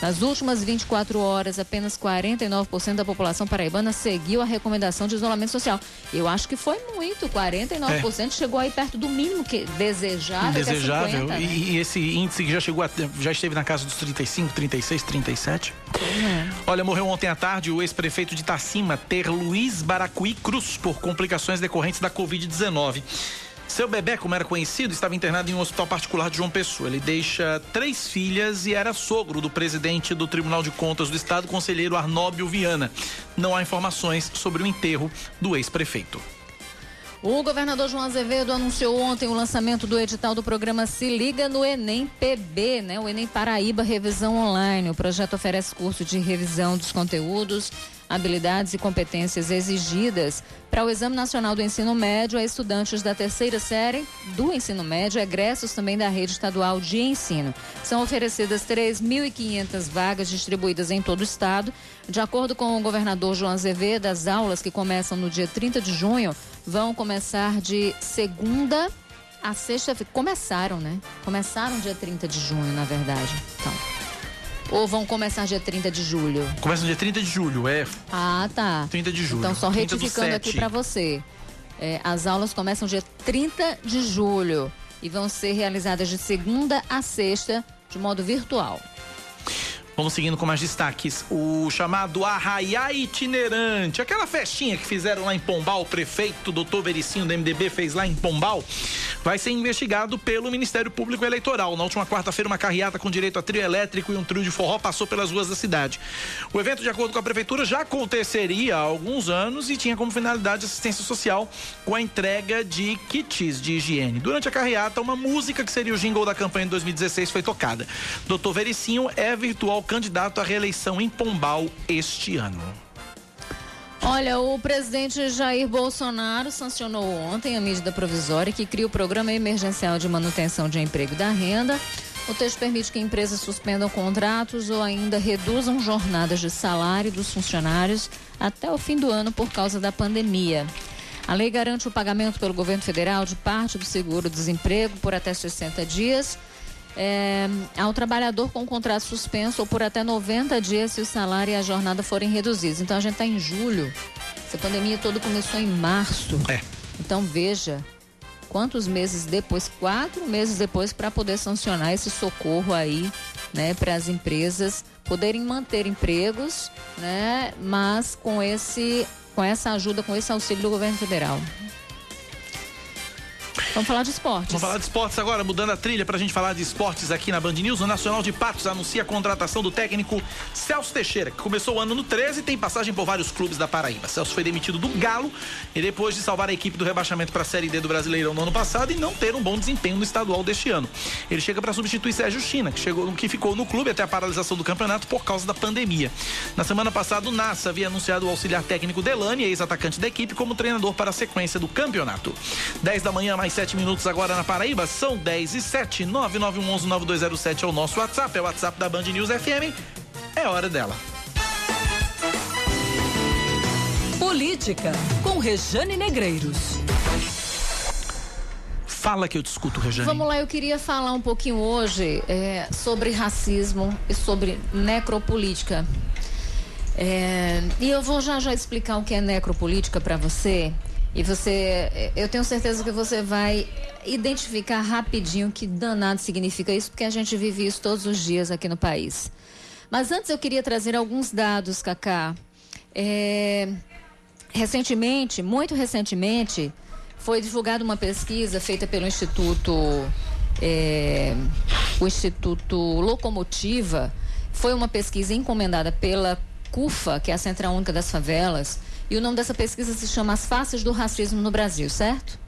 Nas últimas 24 horas, apenas 49% da população paraibana seguiu a recomendação de isolamento social. Eu acho que foi muito, 49% é. chegou aí perto do mínimo que desejável.
Desejável.
É 50,
e,
né?
e, esse índice que já chegou a, já esteve na casa dos 35, 36, 37. É. Olha, morreu ontem à tarde o ex-prefeito de Itacima, Ter Luiz Baracuí Cruz, por complicações decorrentes da Covid-19. Seu bebê, como era conhecido, estava internado em um hospital particular de João Pessoa. Ele deixa três filhas e era sogro do presidente do Tribunal de Contas do Estado, conselheiro Arnóbio Viana. Não há informações sobre o enterro do ex-prefeito.
O governador João Azevedo anunciou ontem o lançamento do edital do programa Se Liga no Enem PB, né? O Enem Paraíba Revisão Online. O projeto oferece curso de revisão dos conteúdos, habilidades e competências exigidas para o Exame Nacional do Ensino Médio a estudantes da terceira série do ensino médio, egressos também da rede estadual de ensino. São oferecidas 3.500 vagas distribuídas em todo o estado. De acordo com o governador João Azevedo, as aulas que começam no dia 30 de junho vão começar de segunda a sexta. Começaram, né? Começaram dia 30 de junho, na verdade. Então. Ou vão começar dia 30 de julho?
Começa dia 30 de julho, é.
Ah, tá.
30 de julho.
Então, só retificando aqui para você. É, as aulas começam dia 30 de julho e vão ser realizadas de segunda a sexta, de modo virtual.
Vamos seguindo com mais destaques. O chamado Arraiá Itinerante, aquela festinha que fizeram lá em Pombal, o prefeito doutor Vericinho do MDB fez lá em Pombal, vai ser investigado pelo Ministério Público Eleitoral. Na última quarta-feira, uma carreata com direito a trio elétrico e um trio de forró passou pelas ruas da cidade. O evento, de acordo com a prefeitura, já aconteceria há alguns anos e tinha como finalidade assistência social com a entrega de kits de higiene. Durante a carreata, uma música que seria o jingle da campanha de 2016 foi tocada. Doutor Vericinho é virtual candidato à reeleição em Pombal este ano.
Olha, o presidente Jair Bolsonaro sancionou ontem a medida provisória que cria o Programa Emergencial de Manutenção de Emprego da Renda. O texto permite que empresas suspendam contratos ou ainda reduzam jornadas de salário dos funcionários até o fim do ano por causa da pandemia. A lei garante o pagamento pelo governo federal de parte do seguro-desemprego por até 60 dias é, ao trabalhador com contrato suspenso ou por até 90 dias se o salário e a jornada forem reduzidos. Então a gente está em julho. Essa pandemia toda começou em março.
É.
Então veja quantos meses depois, quatro meses depois, para poder sancionar esse socorro aí, né, para as empresas poderem manter empregos, né, mas com esse, com essa ajuda, com esse auxílio do governo federal. Vamos falar de esportes.
Vamos falar de esportes agora, mudando a trilha para a gente falar de esportes aqui na Band News. O Nacional de Patos anuncia a contratação do técnico Celso Teixeira, que começou o ano no 13 e tem passagem por vários clubes da Paraíba. Celso foi demitido do Galo e depois de salvar a equipe do rebaixamento para a Série D do Brasileirão no ano passado e não ter um bom desempenho no estadual deste ano. Ele chega para substituir Sérgio China, que, chegou, que ficou no clube até a paralisação do campeonato por causa da pandemia. Na semana passada, o Nassa havia anunciado o auxiliar técnico Delane, ex-atacante da equipe, como treinador para a sequência do campeonato. 10 da manhã, mais 7 minutos agora na Paraíba, são 10 e 7. 9911-9207 é o nosso WhatsApp, é o WhatsApp da Band News FM. É hora dela.
Política, com Rejane Negreiros.
Fala que eu discuto, Rejane.
Vamos lá, eu queria falar um pouquinho hoje é, sobre racismo e sobre necropolítica. É, e eu vou já já explicar o que é necropolítica para você. E você, eu tenho certeza que você vai identificar rapidinho que danado significa isso, porque a gente vive isso todos os dias aqui no país. Mas antes eu queria trazer alguns dados, Cacá. É, recentemente, muito recentemente, foi divulgada uma pesquisa feita pelo Instituto, é, o Instituto Locomotiva. Foi uma pesquisa encomendada pela CUFA, que é a Central Única das Favelas, e o nome dessa pesquisa se chama As Faces do Racismo no Brasil, certo?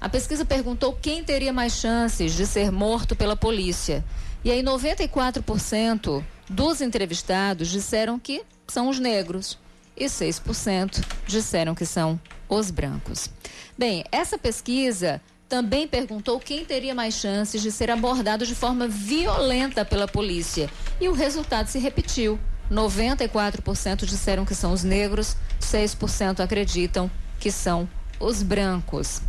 A pesquisa perguntou quem teria mais chances de ser morto pela polícia. E aí 94% dos entrevistados disseram que são os negros e 6% disseram que são os brancos. Bem, essa pesquisa também perguntou quem teria mais chances de ser abordado de forma violenta pela polícia. E o resultado se repetiu. 94% disseram que são os negros, 6% acreditam que são os brancos.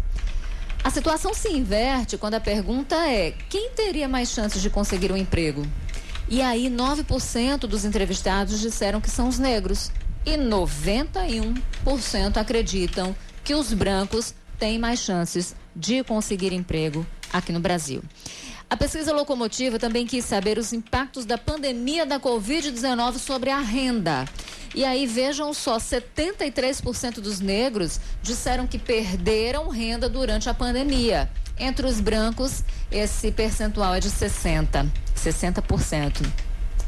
A situação se inverte quando a pergunta é: quem teria mais chances de conseguir um emprego? E aí, 9% dos entrevistados disseram que são os negros e 91% acreditam que os brancos têm mais chances de conseguir emprego aqui no Brasil. A pesquisa locomotiva também quis saber os impactos da pandemia da Covid-19 sobre a renda. E aí vejam só, 73% dos negros disseram que perderam renda durante a pandemia. Entre os brancos, esse percentual é de 60, 60%.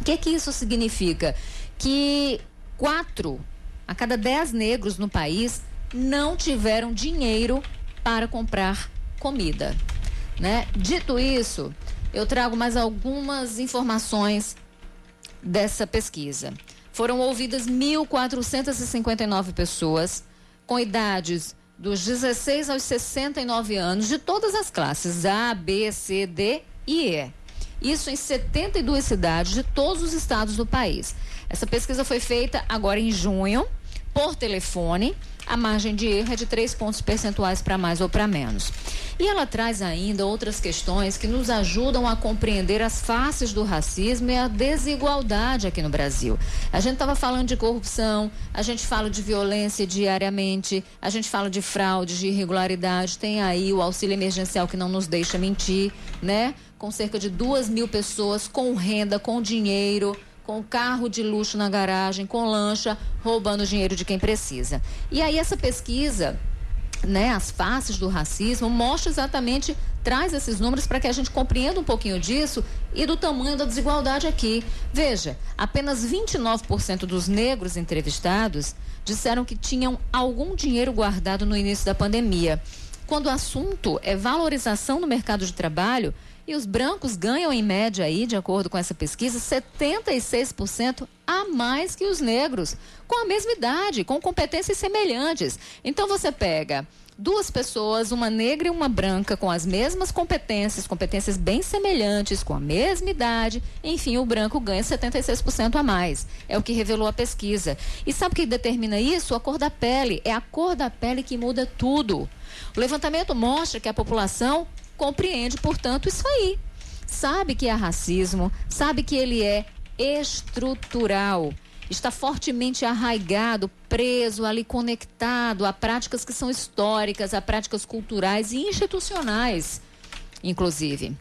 O que que isso significa? Que quatro a cada dez negros no país não tiveram dinheiro para comprar comida. Né? Dito isso, eu trago mais algumas informações dessa pesquisa. Foram ouvidas 1.459 pessoas com idades dos 16 aos 69 anos, de todas as classes A, B, C, D e E. Isso em 72 cidades de todos os estados do país. Essa pesquisa foi feita agora em junho, por telefone a margem de erro é de três pontos percentuais para mais ou para menos. E ela traz ainda outras questões que nos ajudam a compreender as faces do racismo e a desigualdade aqui no Brasil. A gente estava falando de corrupção, a gente fala de violência diariamente, a gente fala de fraude, de irregularidade, tem aí o auxílio emergencial que não nos deixa mentir, né? Com cerca de duas mil pessoas com renda, com dinheiro com carro de luxo na garagem, com lancha, roubando dinheiro de quem precisa. E aí essa pesquisa, né, as faces do racismo, mostra exatamente, traz esses números para que a gente compreenda um pouquinho disso e do tamanho da desigualdade aqui. Veja, apenas 29% dos negros entrevistados disseram que tinham algum dinheiro guardado no início da pandemia. Quando o assunto é valorização no mercado de trabalho, e os brancos ganham, em média, aí, de acordo com essa pesquisa, 76% a mais que os negros, com a mesma idade, com competências semelhantes. Então você pega duas pessoas, uma negra e uma branca, com as mesmas competências, competências bem semelhantes, com a mesma idade, enfim, o branco ganha 76% a mais. É o que revelou a pesquisa. E sabe o que determina isso? A cor da pele. É a cor da pele que muda tudo. O levantamento mostra que a população compreende, portanto, isso aí. Sabe que é racismo, sabe que ele é estrutural, está fortemente arraigado, preso, ali conectado a práticas que são históricas, a práticas culturais e institucionais, inclusive.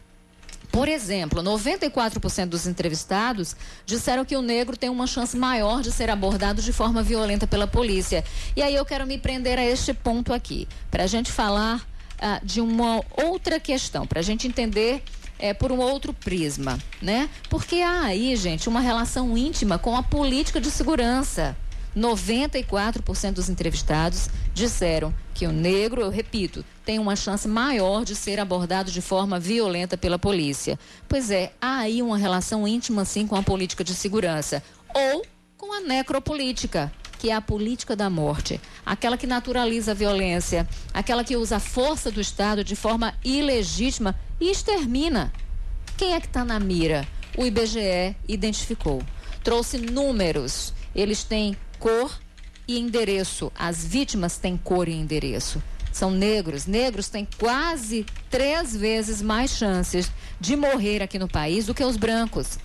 Por exemplo, 94% dos entrevistados disseram que o negro tem uma chance maior de ser abordado de forma violenta pela polícia. E aí eu quero me prender a este ponto aqui, para a gente falar ah, de uma outra questão, para a gente entender é, por um outro prisma, né? Porque há aí, gente, uma relação íntima com a política de segurança. 94% dos entrevistados disseram que o negro, eu repito, tem uma chance maior de ser abordado de forma violenta pela polícia. Pois é, há aí uma relação íntima, sim, com a política de segurança. Ou com a necropolítica que é a política da morte, aquela que naturaliza a violência, aquela que usa a força do Estado de forma ilegítima e extermina. Quem é que está na mira? O IBGE identificou. Trouxe números. Eles têm cor e endereço. As vítimas têm cor e endereço. São negros. Negros têm quase três vezes mais chances de morrer aqui no país do que os brancos.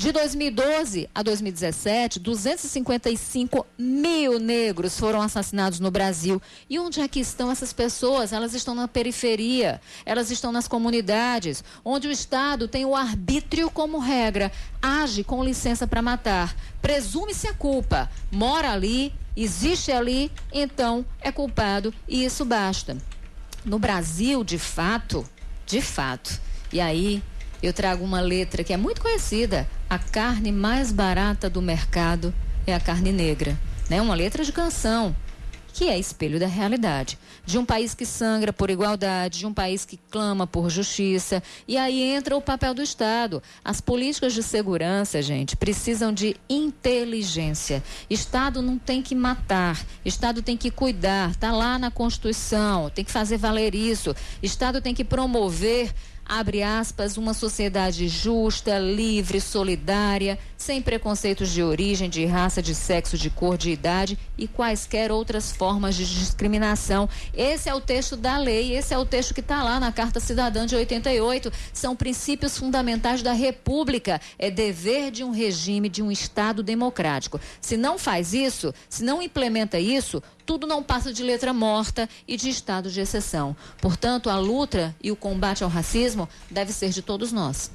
De 2012 a 2017, 255 mil negros foram assassinados no Brasil. E onde é que estão essas pessoas? Elas estão na periferia, elas estão nas comunidades, onde o Estado tem o arbítrio como regra, age com licença para matar. Presume-se a culpa, mora ali, existe ali, então é culpado e isso basta. No Brasil, de fato, de fato, e aí eu trago uma letra que é muito conhecida. A carne mais barata do mercado é a carne negra. Né? Uma letra de canção que é espelho da realidade. De um país que sangra por igualdade, de um país que clama por justiça. E aí entra o papel do Estado. As políticas de segurança, gente, precisam de inteligência. Estado não tem que matar, Estado tem que cuidar, está lá na Constituição, tem que fazer valer isso. Estado tem que promover abre aspas, uma sociedade justa, livre, solidária, sem preconceitos de origem, de raça, de sexo, de cor, de idade e quaisquer outras formas de discriminação. Esse é o texto da lei, esse é o texto que está lá na Carta Cidadã de 88. São princípios fundamentais da República. É dever de um regime, de um Estado democrático. Se não faz isso, se não implementa isso, tudo não passa de letra morta e de estado de exceção. Portanto, a luta e o combate ao racismo deve ser de todos nós.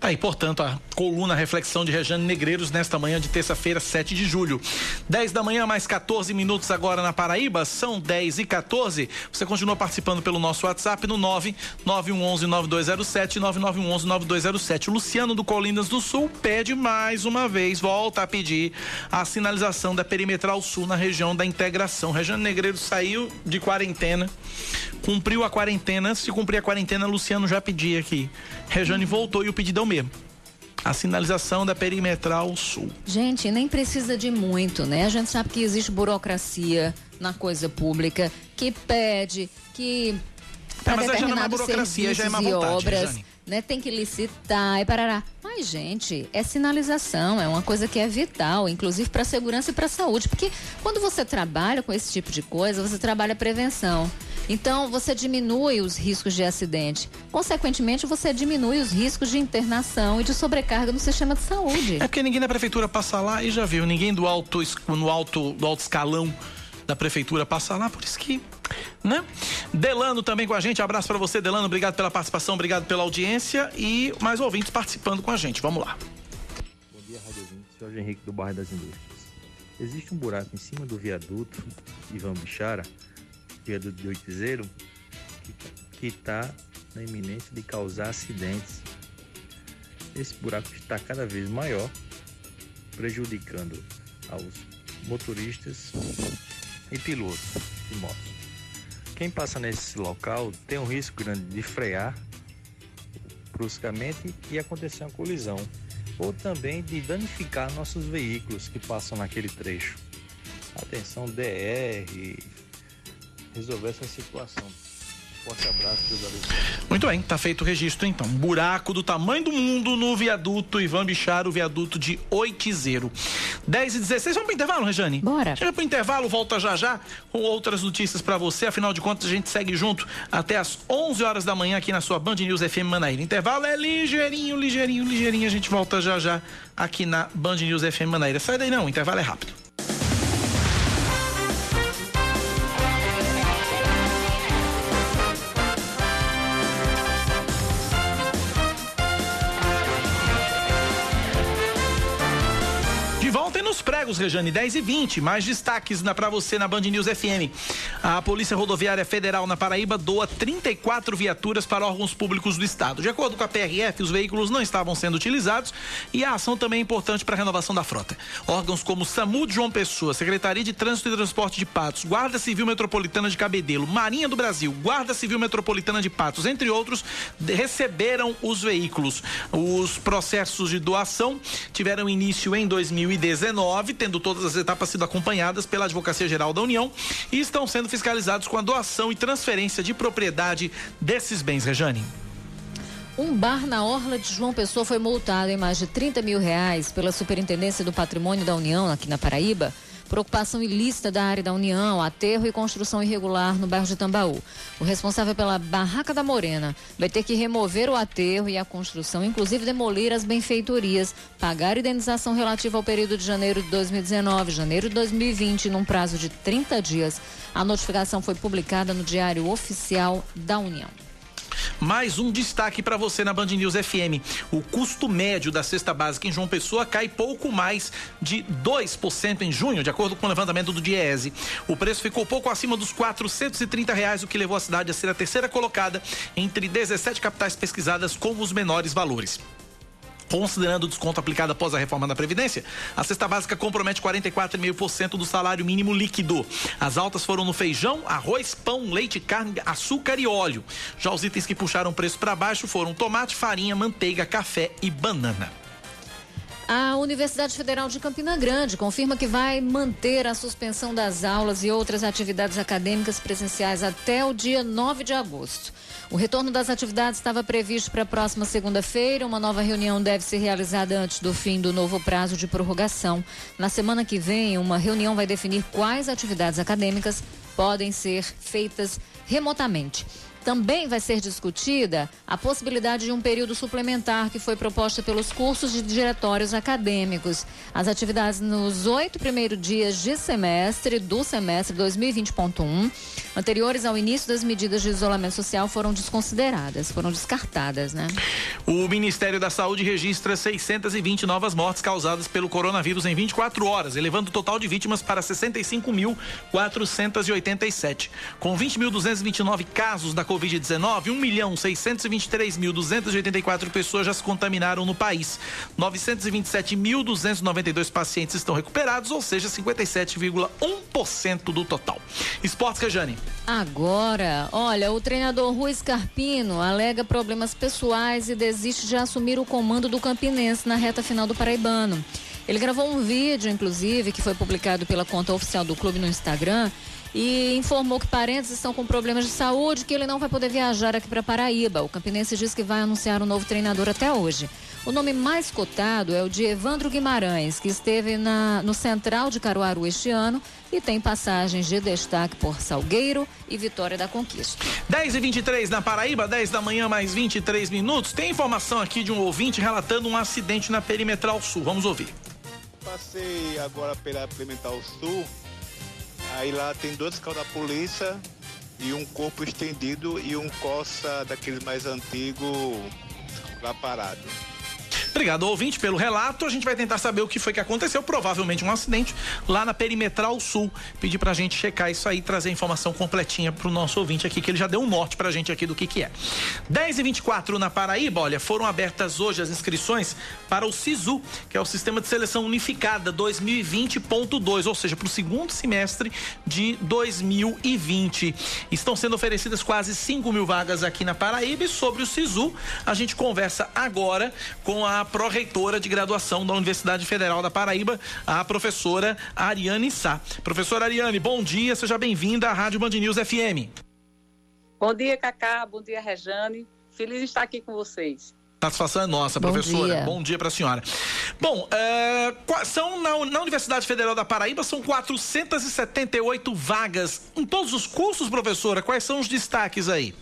Tá aí, portanto, a coluna Reflexão de Rejane Negreiros nesta manhã de terça-feira, 7 de julho. 10 da manhã, mais 14 minutos agora na Paraíba, são 10 e 14. Você continua participando pelo nosso WhatsApp no 99111-9207, 9911-9207. O Luciano do Colinas do Sul pede mais uma vez, volta a pedir a sinalização da Perimetral Sul na região da integração. Rejane Negreiros saiu de quarentena, cumpriu a quarentena. Se cumprir a quarentena, Luciano já pedia aqui. Rejane voltou e o pedido é o mesmo a sinalização da perimetral sul.
Gente, nem precisa de muito, né? A gente sabe que existe burocracia na coisa pública que pede que para é, determinados é serviços é vontade, e obras, né, tem que licitar e parará. Mas gente, é sinalização, é uma coisa que é vital, inclusive para a segurança e para a saúde, porque quando você trabalha com esse tipo de coisa, você trabalha prevenção. Então, você diminui os riscos de acidente. Consequentemente, você diminui os riscos de internação e de sobrecarga no sistema de saúde.
É porque ninguém da prefeitura passa lá e já viu, ninguém do alto, no alto, do alto escalão da prefeitura passa lá, por isso que, né? Delano também com a gente, abraço para você, Delano, obrigado pela participação, obrigado pela audiência e mais ouvintes participando com a gente, vamos lá.
Bom dia, Rádio Ouvinte, Jorge Henrique do Bairro das Indústrias. Existe um buraco em cima do viaduto Ivan Bichara, viaduto de Oitizeiro, que está na iminência de causar acidentes. Esse buraco está cada vez maior, prejudicando aos motoristas e pilotos de motos. Quem passa nesse local tem um risco grande de frear bruscamente e acontecer uma colisão, ou também de danificar nossos veículos que passam naquele trecho. Atenção DR, resolver essa situação. Forte abraço,
Muito bem, tá feito o registro então. Buraco do tamanho do mundo no viaduto Ivan Bichar, o viaduto de Oitizeiro. 10 e 16, vamos pro intervalo, Rejane?
Bora.
Chega pro intervalo, volta já já com outras notícias para você. Afinal de contas, a gente segue junto até as 11 horas da manhã aqui na sua Band News FM Manaíra. Intervalo é ligeirinho, ligeirinho, ligeirinho. A gente volta já já aqui na Band News FM Manaíra. Sai daí não, o intervalo é rápido. Pregos, Rejane, 10 e 20. Mais destaques para você na Band News FM. A Polícia Rodoviária Federal na Paraíba doa 34 viaturas para órgãos públicos do Estado. De acordo com a PRF, os veículos não estavam sendo utilizados e a ação também é importante para a renovação da frota. Órgãos como SAMU de João Pessoa, Secretaria de Trânsito e Transporte de Patos, Guarda Civil Metropolitana de Cabedelo, Marinha do Brasil, Guarda Civil Metropolitana de Patos, entre outros, receberam os veículos. Os processos de doação tiveram início em 2019 tendo todas as etapas sido acompanhadas pela Advocacia Geral da União e estão sendo fiscalizados com a doação e transferência de propriedade desses bens, Rejane.
Um bar na Orla de João Pessoa foi multado em mais de 30 mil reais pela Superintendência do Patrimônio da União, aqui na Paraíba, por ocupação ilícita da área da União, aterro e construção irregular no bairro de Tambaú. O responsável pela Barraca da Morena vai ter que remover o aterro e a construção, inclusive demolir as benfeitorias, pagar indenização relativa ao período de janeiro de 2019, janeiro de 2020, num prazo de 30 dias. A notificação foi publicada no Diário Oficial da União.
Mais um destaque para você na Band News FM. O custo médio da cesta básica em João Pessoa cai pouco mais de 2% em junho, de acordo com o levantamento do Diese. O preço ficou pouco acima dos 430 reais, o que levou a cidade a ser a terceira colocada entre 17 capitais pesquisadas com os menores valores. Considerando o desconto aplicado após a reforma da Previdência, a cesta básica compromete 44,5% do salário mínimo líquido. As altas foram no feijão, arroz, pão, leite, carne, açúcar e óleo. Já os itens que puxaram o preço para baixo foram tomate, farinha, manteiga, café e banana.
A Universidade Federal de Campina Grande confirma que vai manter a suspensão das aulas e outras atividades acadêmicas presenciais até o dia 9 de agosto. O retorno das atividades estava previsto para a próxima segunda-feira. Uma nova reunião deve ser realizada antes do fim do novo prazo de prorrogação. Na semana que vem, uma reunião vai definir quais atividades acadêmicas podem ser feitas remotamente. Também vai ser discutida a possibilidade de um período suplementar que foi proposta pelos cursos de diretórios acadêmicos. As atividades nos oito primeiros dias de semestre do semestre 2020.1, anteriores ao início das medidas de isolamento social, foram desconsideradas, foram descartadas, né?
O Ministério da Saúde registra 620 novas mortes causadas pelo coronavírus em 24 horas, elevando o total de vítimas para 65.487. Com 20.229 casos da Covid-19, 1 milhão 623.284 pessoas já se contaminaram no país. 927.292 pacientes estão recuperados, ou seja, 57,1% do total. Esportes, Cajane.
Agora, olha, o treinador Rui Scarpino alega problemas pessoais e desiste de assumir o comando do Campinense na reta final do Paraibano. Ele gravou um vídeo, inclusive, que foi publicado pela conta oficial do clube no Instagram e informou que parentes estão com problemas de saúde que ele não vai poder viajar aqui para Paraíba. O Campinense diz que vai anunciar um novo treinador até hoje. O nome mais cotado é o de Evandro Guimarães, que esteve na, no Central de Caruaru este ano e tem passagens de destaque por Salgueiro e Vitória da Conquista.
10 e 23 na Paraíba, 10 da manhã, mais 23 minutos. Tem informação aqui de um ouvinte relatando um acidente na Perimetral Sul. Vamos ouvir.
Passei agora pela Perimetral Sul Aí lá tem dois carros da polícia e um corpo estendido e um coça daqueles mais antigos lá parado.
Obrigado, ouvinte, pelo relato. A gente vai tentar saber o que foi que aconteceu. Provavelmente um acidente lá na Perimetral Sul. Pedir pra gente checar isso aí, trazer a informação completinha pro nosso ouvinte aqui, que ele já deu um norte pra gente aqui do que que é. 10 e 24 na Paraíba, olha, foram abertas hoje as inscrições para o SISU, que é o Sistema de Seleção Unificada 2020.2, ou seja, para o segundo semestre de 2020. Estão sendo oferecidas quase 5 mil vagas aqui na Paraíba e sobre o SISU a gente conversa agora com a pró-reitora de graduação da Universidade Federal da Paraíba, a professora Ariane Sá. Professora Ariane, bom dia, seja bem-vinda à Rádio Band News FM.
Bom dia, Cacá, bom dia, Rejane. Feliz de estar aqui com vocês.
Satisfação é nossa, Bom professora. Dia. Bom dia para a senhora. Bom, é, são na, na, Universidade Federal da Paraíba são 478 vagas em todos os cursos, professora. Quais são os destaques aí?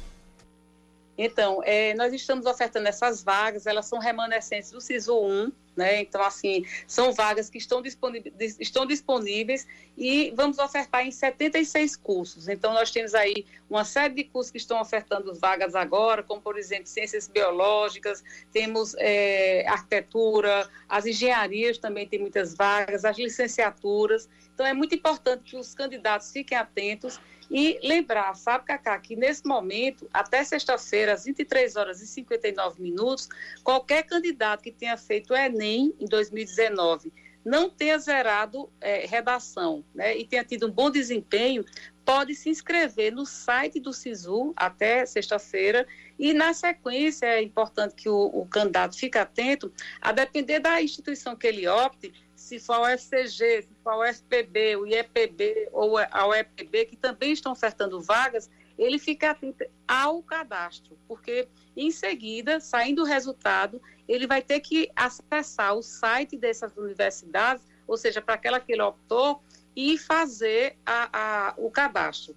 Então, é, nós estamos ofertando essas vagas, elas são remanescentes do SISU 1, né? Então, assim, são vagas que estão disponíveis, estão disponíveis e vamos ofertar em 76 cursos. Então, nós temos aí uma série de cursos que estão ofertando vagas agora, como, por exemplo, ciências biológicas, temos é, arquitetura, as engenharias também têm muitas vagas, as licenciaturas. Então, é muito importante que os candidatos fiquem atentos e lembrar, sabe, Cacá, que nesse momento, até sexta-feira, às 23 horas e 59 minutos, qualquer candidato que tenha feito o Enem em 2019 não tenha zerado é, redação né, e tenha tido um bom desempenho, pode se inscrever no site do SISU até sexta-feira. E, na sequência, é importante que o, o candidato fique atento, a depender da instituição que ele opte, se for o FCG, se for o FPB, o IEPB ou a UEPB, que também estão ofertando vagas, ele fica atento ao cadastro, porque em seguida, saindo o resultado, ele vai ter que acessar o site dessas universidades, ou seja, para aquela que ele optou, e fazer a, a, o cadastro.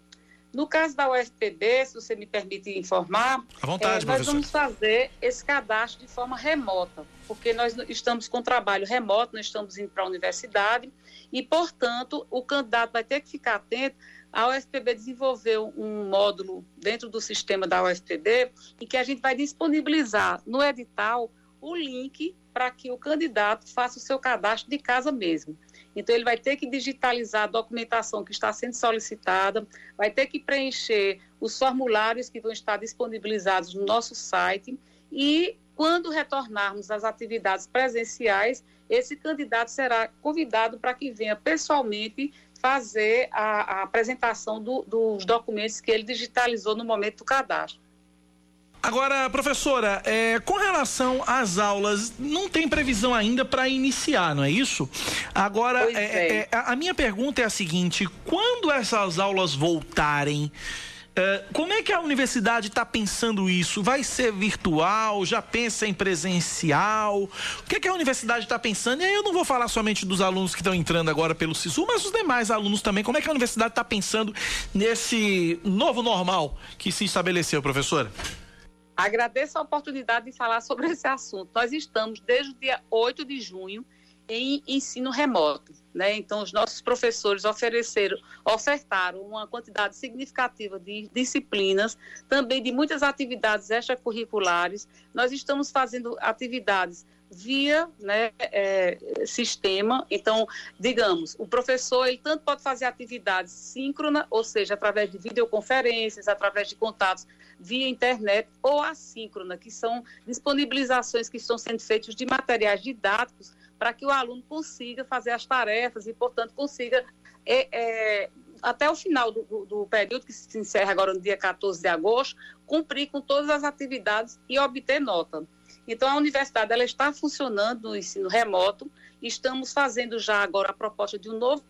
No caso da UFPB, se você me permite informar,
vontade,
é, nós vamos fazer esse cadastro de forma remota, porque nós estamos com trabalho remoto, nós estamos indo para a universidade e, portanto, o candidato vai ter que ficar atento. A UFPB desenvolveu um módulo dentro do sistema da UFPB em que a gente vai disponibilizar no edital o link para que o candidato faça o seu cadastro de casa mesmo. Então, ele vai ter que digitalizar a documentação que está sendo solicitada, vai ter que preencher os formulários que vão estar disponibilizados no nosso site e, quando retornarmos às atividades presenciais, esse candidato será convidado para que venha pessoalmente fazer a, a apresentação do, dos documentos que ele digitalizou no momento do cadastro.
Agora, professora, é, com relação às aulas, não tem previsão ainda para iniciar, não é isso? Agora, é, é. é a minha pergunta é a seguinte: quando essas aulas voltarem, é, como é que a universidade está pensando isso? Vai ser virtual? Já pensa em presencial? O que, é que a universidade está pensando? E aí eu não vou falar somente dos alunos que estão entrando agora pelo SISU, mas os demais alunos também. Como é que a universidade está pensando nesse novo normal que se estabeleceu, professora?
Agradeço a oportunidade de falar sobre esse assunto. Nós estamos desde o dia 8 de junho em ensino remoto. Né? Então, os nossos professores ofereceram, ofertaram uma quantidade significativa de disciplinas, também de muitas atividades extracurriculares. Nós estamos fazendo atividades via né, é, sistema. Então, digamos, o professor ele tanto pode fazer atividades síncrona, ou seja, através de videoconferências, através de contatos via internet, ou assíncrona, que são disponibilizações que estão sendo feitas de materiais didáticos para que o aluno consiga fazer as tarefas e, portanto, consiga é, é, até o final do, do, do, período, que se encerra agora no dia 14 de agosto, cumprir com todas as atividades e obter nota. Então, a universidade ela está funcionando no ensino remoto. Estamos fazendo já agora a proposta de um novo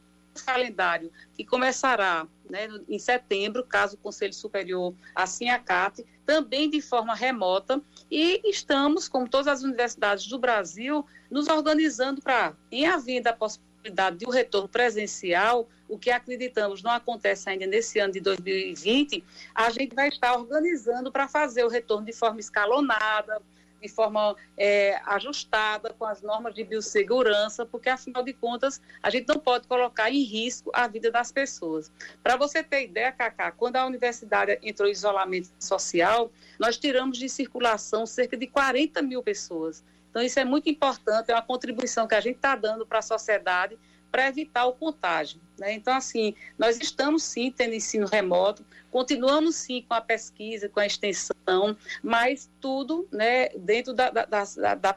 calendário que começará né, em setembro, caso o Conselho Superior assim acate, também de forma remota. E estamos, como todas as universidades do Brasil, nos organizando para, em havendo a possibilidade de um retorno presencial, o que acreditamos não acontece ainda nesse ano de 2020, a gente vai estar organizando para fazer o retorno de forma escalonada, de forma é, ajustada com as normas de biossegurança, porque afinal de contas a gente não pode colocar em risco a vida das pessoas. Para você ter ideia, Cacá, quando a universidade entrou em isolamento social, nós tiramos de circulação cerca de 40 mil pessoas. Então isso é muito importante, é uma contribuição que a gente está dando para a sociedade para evitar o contágio. Né? Então, assim, nós estamos sim tendo ensino remoto, continuamos sim com a pesquisa, com a extensão, mas tudo né, dentro da, da, da, da,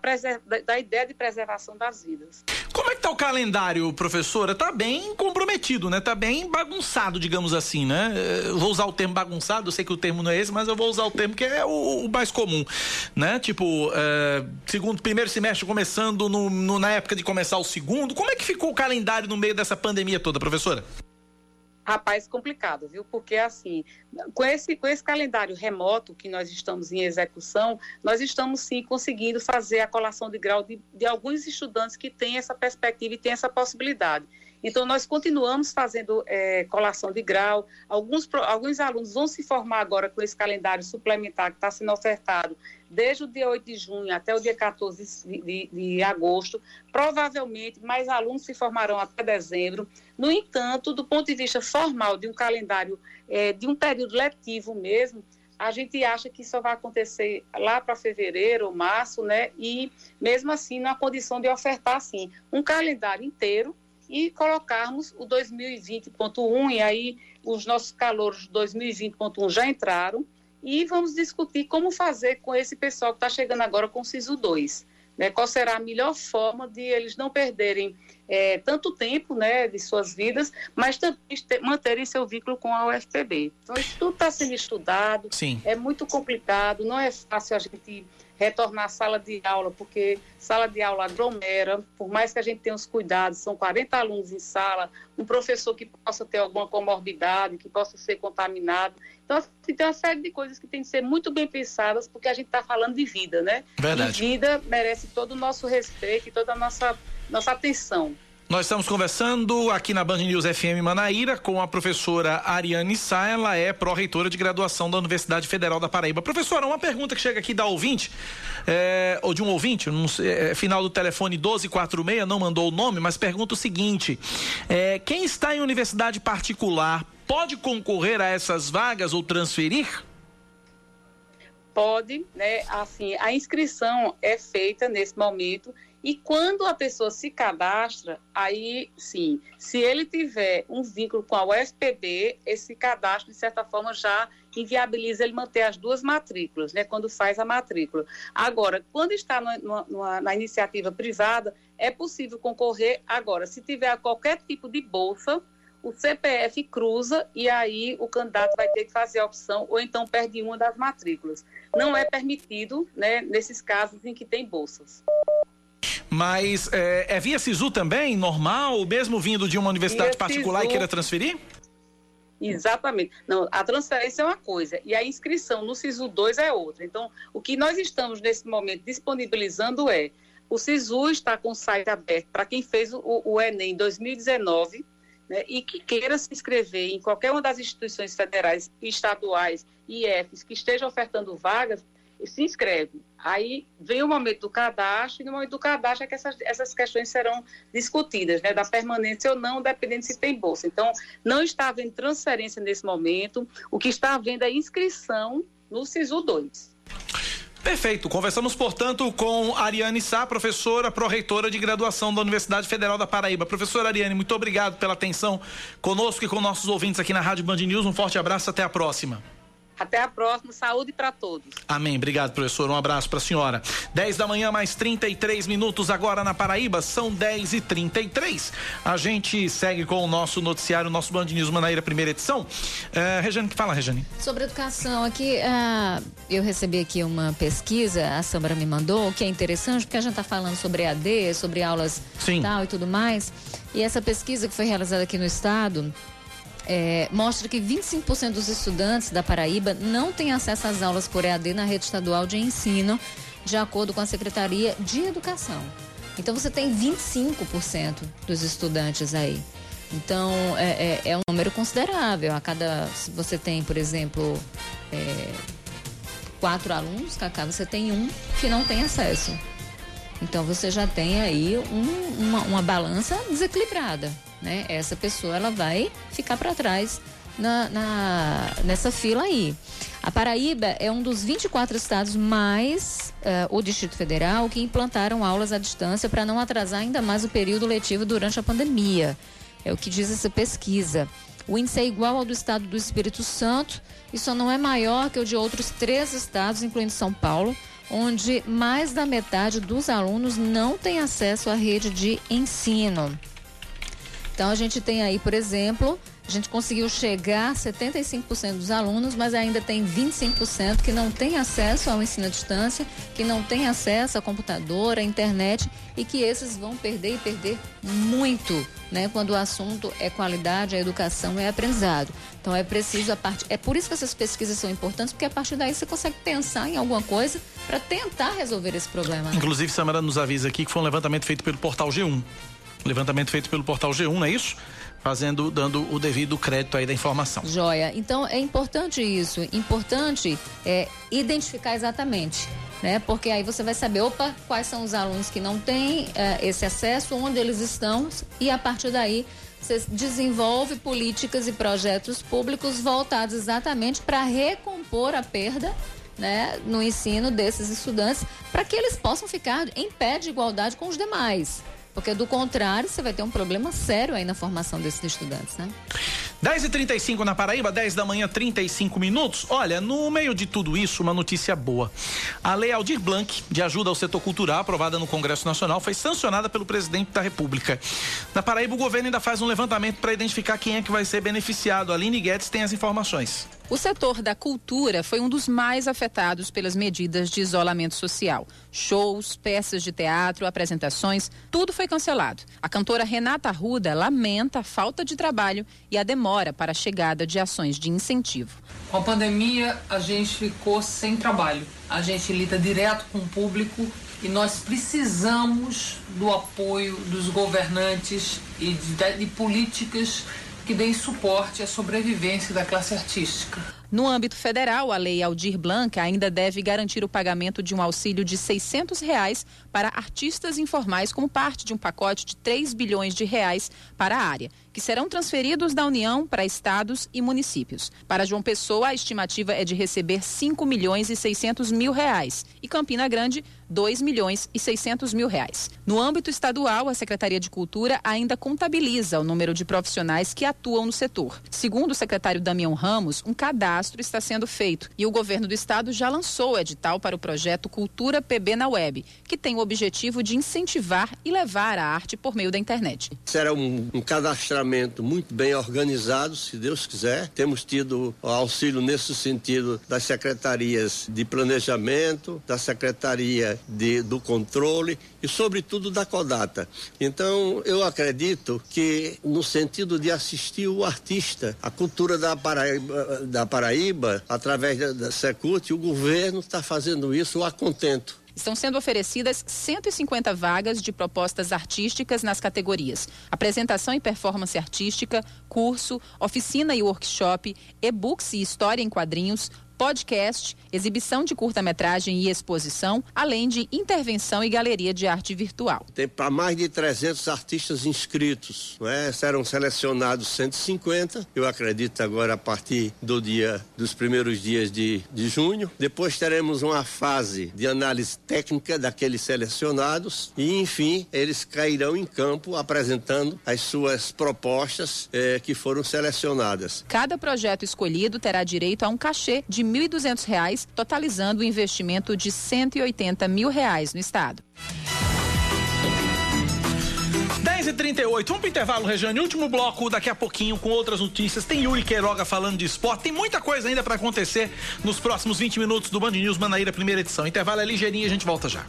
da ideia de preservação das vidas.
Como é que está o calendário, professora? Está bem comprometido, né? Está bem bagunçado, digamos assim, né? Eu vou usar o termo bagunçado, eu sei que o termo não é esse, mas eu vou usar o termo que é o, o mais comum, né? Tipo, é, segundo, primeiro semestre começando no, no, na época de começar o segundo. Como é que ficou o calendário no meio dessa pandemia toda, professora?
Rapaz, complicado, viu? Porque assim, com esse, com esse calendário remoto que nós estamos em execução, nós estamos sim conseguindo fazer a colação de grau de, de alguns estudantes que têm essa perspectiva e têm essa possibilidade. Então, nós continuamos fazendo é, colação de grau. Alguns, alguns alunos vão se formar agora com esse calendário suplementar que está sendo ofertado desde o dia 8 de junho até o dia 14 de, de, agosto. Provavelmente, mais alunos se formarão até dezembro. No entanto, do ponto de vista formal de um calendário, é, de um período letivo mesmo, a gente acha que isso vai acontecer lá para fevereiro ou março, né? E mesmo assim, na condição de ofertar, sim, um calendário inteiro e colocarmos o 2020.1, e aí os nossos calouros 2020.1 já entraram, e vamos discutir como fazer com esse pessoal que está chegando agora com o SISU 2. Né? Qual será a melhor forma de eles não perderem é, tanto tempo né, de suas vidas, mas também manterem seu vínculo com a UFPB. Então, isso tudo está sendo estudado,
Sim.
é muito complicado, não é fácil a gente retornar à sala de aula, porque sala de aula aglomera, por mais que a gente tenha os cuidados, são 40 alunos em sala, um professor que possa ter alguma comorbidade, que possa ser contaminado. Então, assim, tem uma série de coisas que tem que ser muito bem pensadas, porque a gente está falando de vida, né?
Verdade.
E vida merece todo o nosso respeito e toda a nossa, nossa atenção.
Nós estamos conversando aqui na Band News FM Manaíra com a professora Ariane Sá, ela é pró-reitora de graduação da Universidade Federal da Paraíba. Professora, uma pergunta que chega aqui da ouvinte, é, ou de um ouvinte, sei, é, final do telefone 1246, não mandou o nome, mas pergunta o seguinte: é, quem está em universidade particular pode concorrer a essas vagas ou transferir?
Pode, né? Assim, a inscrição é feita nesse momento e quando a pessoa se cadastra, aí sim, se ele tiver um vínculo com a UFPB, esse cadastro, de certa forma, já inviabiliza ele manter as duas matrículas, né, quando faz a matrícula. Agora, quando está na iniciativa privada, é possível concorrer agora. Se tiver qualquer tipo de bolsa, o CPF cruza e aí o candidato vai ter que fazer a opção ou então perde uma das matrículas. Não é permitido, né, nesses casos em que tem bolsas.
Mas é, é via SISU também, normal, mesmo vindo de uma universidade via particular SISU, e queira transferir?
Exatamente. Não, a transferência é uma coisa e a inscrição no SISU 2 é outra. Então, o que nós estamos nesse momento disponibilizando é o SISU está com o site aberto para quem fez o, o Enem 2019 né, e que queira se inscrever em qualquer uma das instituições federais, estaduais e IFs que estejam ofertando vagas, se inscreve. Aí vem o momento do cadastro, e no momento do cadastro é que essas, essas questões serão discutidas, né, da permanência ou não, dependendo se tem bolsa. Então, não está havendo transferência nesse momento, o que está havendo é inscrição no SISU 2.
Perfeito. Conversamos, portanto, com Ariane Sá, professora, pró-reitora de graduação da Universidade Federal da Paraíba. Professora Ariane, muito obrigado pela atenção conosco e com nossos ouvintes aqui na Rádio Band News. Um forte abraço, até a próxima.
Até a próxima. Saúde para todos.
Amém. Obrigado, professor. Um abraço para a senhora. 10 da manhã, mais 33 minutos agora na Paraíba. São 10 e 33 A gente segue com o nosso noticiário, o nosso Band News Manaíra, primeira edição. Uh, Rejane, que fala, Rejane?
Sobre educação, aqui uh, eu recebi aqui uma pesquisa, a Sambra me mandou, que é interessante, porque a gente está falando sobre AD, sobre aulas Sim. tal e tudo mais. E essa pesquisa que foi realizada aqui no estado é, mostra que 25% dos estudantes da Paraíba não têm acesso às aulas por EAD na rede estadual de ensino, de acordo com a Secretaria de Educação. Então você tem 25% dos estudantes aí. Então é, é, é, um número considerável. A cada. Se você tem, por exemplo, é, quatro alunos, Cacá, você tem um que não tem acesso. Então você já tem aí um, uma, uma balança desequilibrada né? Essa pessoa ela vai ficar para trás na, na, nessa fila aí. A Paraíba é um dos 24 estados mais, uh, o Distrito Federal, que implantaram aulas à distância para não atrasar ainda mais o período letivo durante a pandemia. É o que diz essa pesquisa. O índice é igual ao do estado do Espírito Santo e só não é maior que o de outros três estados, incluindo São Paulo, onde mais da metade dos alunos não tem acesso à rede de ensino. Então a gente tem aí, por exemplo, a gente conseguiu chegar a 75% dos alunos, mas ainda tem 25% que não tem acesso ao ensino à distância, que não tem acesso a computador, à internet e que esses vão perder e perder muito, né? Quando o assunto é qualidade, a educação é aprendizado. Então é preciso a parte, é por isso que essas pesquisas são importantes, porque a partir daí você consegue pensar em alguma coisa para tentar resolver esse problema.
Inclusive, Samara nos avisa aqui que foi um levantamento feito pelo portal G1. Levantamento feito pelo portal G1, não é isso? Fazendo, dando o devido crédito aí da informação.
Joia. Então é importante isso. Importante é identificar exatamente. Né? Porque aí você vai saber, opa, quais são os alunos que não têm é, esse acesso, onde eles estão, e a partir daí você desenvolve políticas e projetos públicos voltados exatamente para recompor a perda né, no ensino desses estudantes, para que eles possam ficar em pé de igualdade com os demais. Porque do contrário, você vai ter um problema sério aí na formação desses estudantes, né?
10 e 35 na Paraíba, 10 da manhã, 35 minutos. Olha, no meio de tudo isso, uma notícia boa. A Lei Aldir Blanc, de ajuda ao setor cultural, aprovada no Congresso Nacional, foi sancionada pelo presidente da República. Na Paraíba, o governo ainda faz um levantamento para identificar quem é que vai ser beneficiado. A Aline Guedes tem as informações.
O setor da cultura foi um dos mais afetados pelas medidas de isolamento social. Shows, peças de teatro, apresentações, tudo foi cancelado. A cantora Renata Arruda lamenta a falta de trabalho e a demora para a chegada de ações de incentivo.
Com a pandemia, a gente ficou sem trabalho. A gente lida direto com o público e nós precisamos do apoio dos governantes e de, de políticas que deem suporte à sobrevivência da classe artística.
No âmbito federal, a Lei Aldir Blanc ainda deve garantir o pagamento de um auxílio de 600 reais para artistas informais como parte de um pacote de 3 bilhões de reais para a área, que serão transferidos da União para estados e municípios. Para João Pessoa, a estimativa é de receber 5 milhões e 600 mil reais e Campina Grande 2 milhões e 600 mil reais. No âmbito estadual, a Secretaria de Cultura ainda contabiliza o número de profissionais que atuam no setor. Segundo o secretário Damião Ramos, um cadastro cadastro está sendo feito e o governo do estado já lançou o edital para o projeto Cultura PB na Web, que tem o objetivo de incentivar e levar a arte por meio da internet.
Será um, um cadastramento muito bem organizado, se Deus quiser. Temos tido auxílio nesse sentido das secretarias de planejamento, da secretaria de, do controle e, sobretudo, da Codata. Então, eu acredito que, no sentido de assistir o artista, a cultura da Paraíba, da Paraíba através da, da Secult, o governo está fazendo isso a contento.
Estão sendo oferecidas 150 vagas de propostas artísticas nas categorias apresentação e performance artística, curso, oficina e workshop, e-books e história em quadrinhos, podcast, exibição de curta-metragem e exposição, além de intervenção e galeria de arte virtual.
Tem para mais de 300 artistas inscritos, é? serão selecionados 150, eu acredito agora a partir do dia dos primeiros dias de, de junho. Depois teremos uma fase de análise técnica daqueles selecionados e, enfim, eles cairão em campo apresentando as suas propostas eh, que foram selecionadas.
Cada projeto escolhido terá direito a um cachê de R$ 1.200, totalizando o um investimento de 180 mil reais no estado.
10 e 38 vamos pro intervalo, Regiane. Último bloco, daqui a pouquinho, com outras notícias. Tem Yuri Queiroga falando de esporte. Tem muita coisa ainda para acontecer nos próximos 20 minutos do Band News Manaíra, primeira edição. Intervalo é ligeirinho e a gente volta já.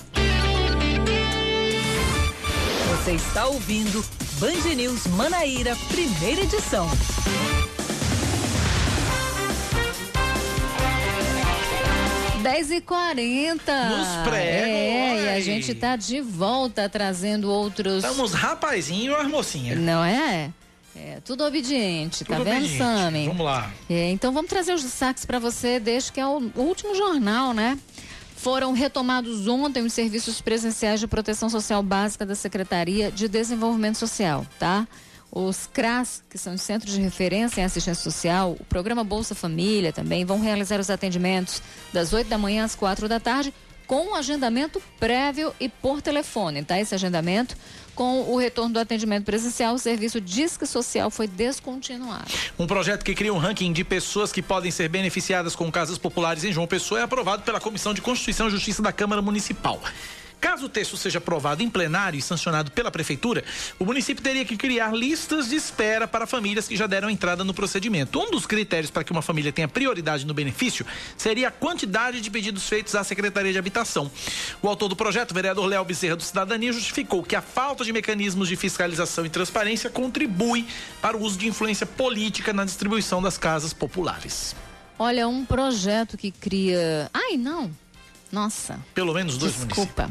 Você está ouvindo Band News Manaíra, primeira edição.
10 e 40
Nos pré,
É, e a gente tá de volta trazendo outros.
Estamos rapazinho ou mocinha?
Não é? É, tudo obediente,
Tudo
tá vendo,
obediente.
Sami?
Vamos lá.
É, então vamos trazer os destaques para você, desde que é o último jornal, né? Foram retomados ontem os serviços presenciais de proteção social básica da Secretaria de Desenvolvimento Social, tá? Os CRAS, que são os Centros de Referência em Assistência Social, o programa Bolsa Família também vão realizar os atendimentos das 8 da manhã às 4 da tarde, com um agendamento prévio e por telefone, tá? Esse agendamento, com o retorno do atendimento presencial, o serviço Disque Social foi descontinuado.
Um projeto que cria um ranking de pessoas que podem ser beneficiadas com casas populares em João Pessoa é aprovado pela Comissão de Constituição e Justiça da Câmara Municipal. Caso o texto seja aprovado em plenário e sancionado pela Prefeitura, o município teria que criar listas de espera para famílias que já deram entrada no procedimento. Um dos critérios para que uma família tenha prioridade no benefício seria a quantidade de pedidos feitos à Secretaria de Habitação. O autor do projeto, o vereador Léo Bezerra do Cidadania, justificou que a falta de mecanismos de fiscalização e transparência contribui para o uso de influência política na distribuição das casas populares.
Olha, um projeto que cria. Ai, não! Nossa.
Pelo menos dois
Desculpa.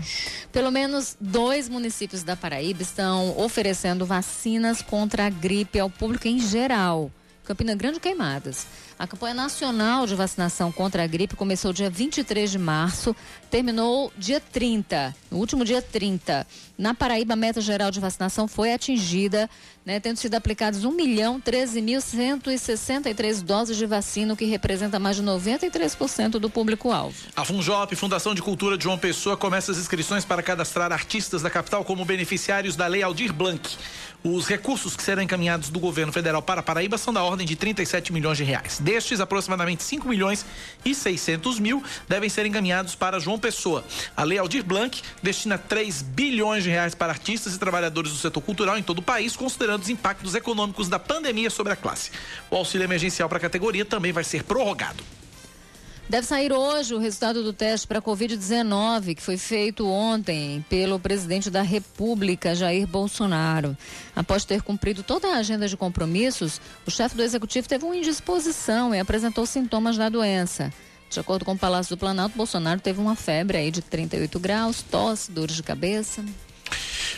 Pelo menos dois municípios da Paraíba estão oferecendo vacinas contra a gripe ao público em geral. Campina Grande e Queimadas. A campanha nacional de vacinação contra a gripe começou dia 23 de março, terminou dia 30, no último dia 30. Na Paraíba, a meta geral de vacinação foi atingida, né, tendo sido aplicadas 1 milhão 13.163 doses de vacina, o que representa mais de 93% do público-alvo.
A Funjop, Fundação de Cultura de João Pessoa, começa as inscrições para cadastrar artistas da capital como beneficiários da Lei Aldir Blanc. Os recursos que serão encaminhados do governo federal para Paraíba são da ordem de 37 milhões de reais. Destes, aproximadamente 5 milhões e 600 mil devem ser encaminhados para João Pessoa. A Lei Aldir Blanc destina 3 bilhões de reais para artistas e trabalhadores do setor cultural em todo o país, considerando os impactos econômicos da pandemia sobre a classe. O auxílio emergencial para a categoria também vai ser prorrogado.
Deve sair hoje o resultado do teste para a Covid-19, que foi feito ontem pelo presidente da República, Jair Bolsonaro. Após ter cumprido toda a agenda de compromissos, o chefe do executivo teve uma indisposição e apresentou sintomas da doença. De acordo com o Palácio do Planalto, Bolsonaro teve uma febre aí de 38 graus, tosse, dores de cabeça.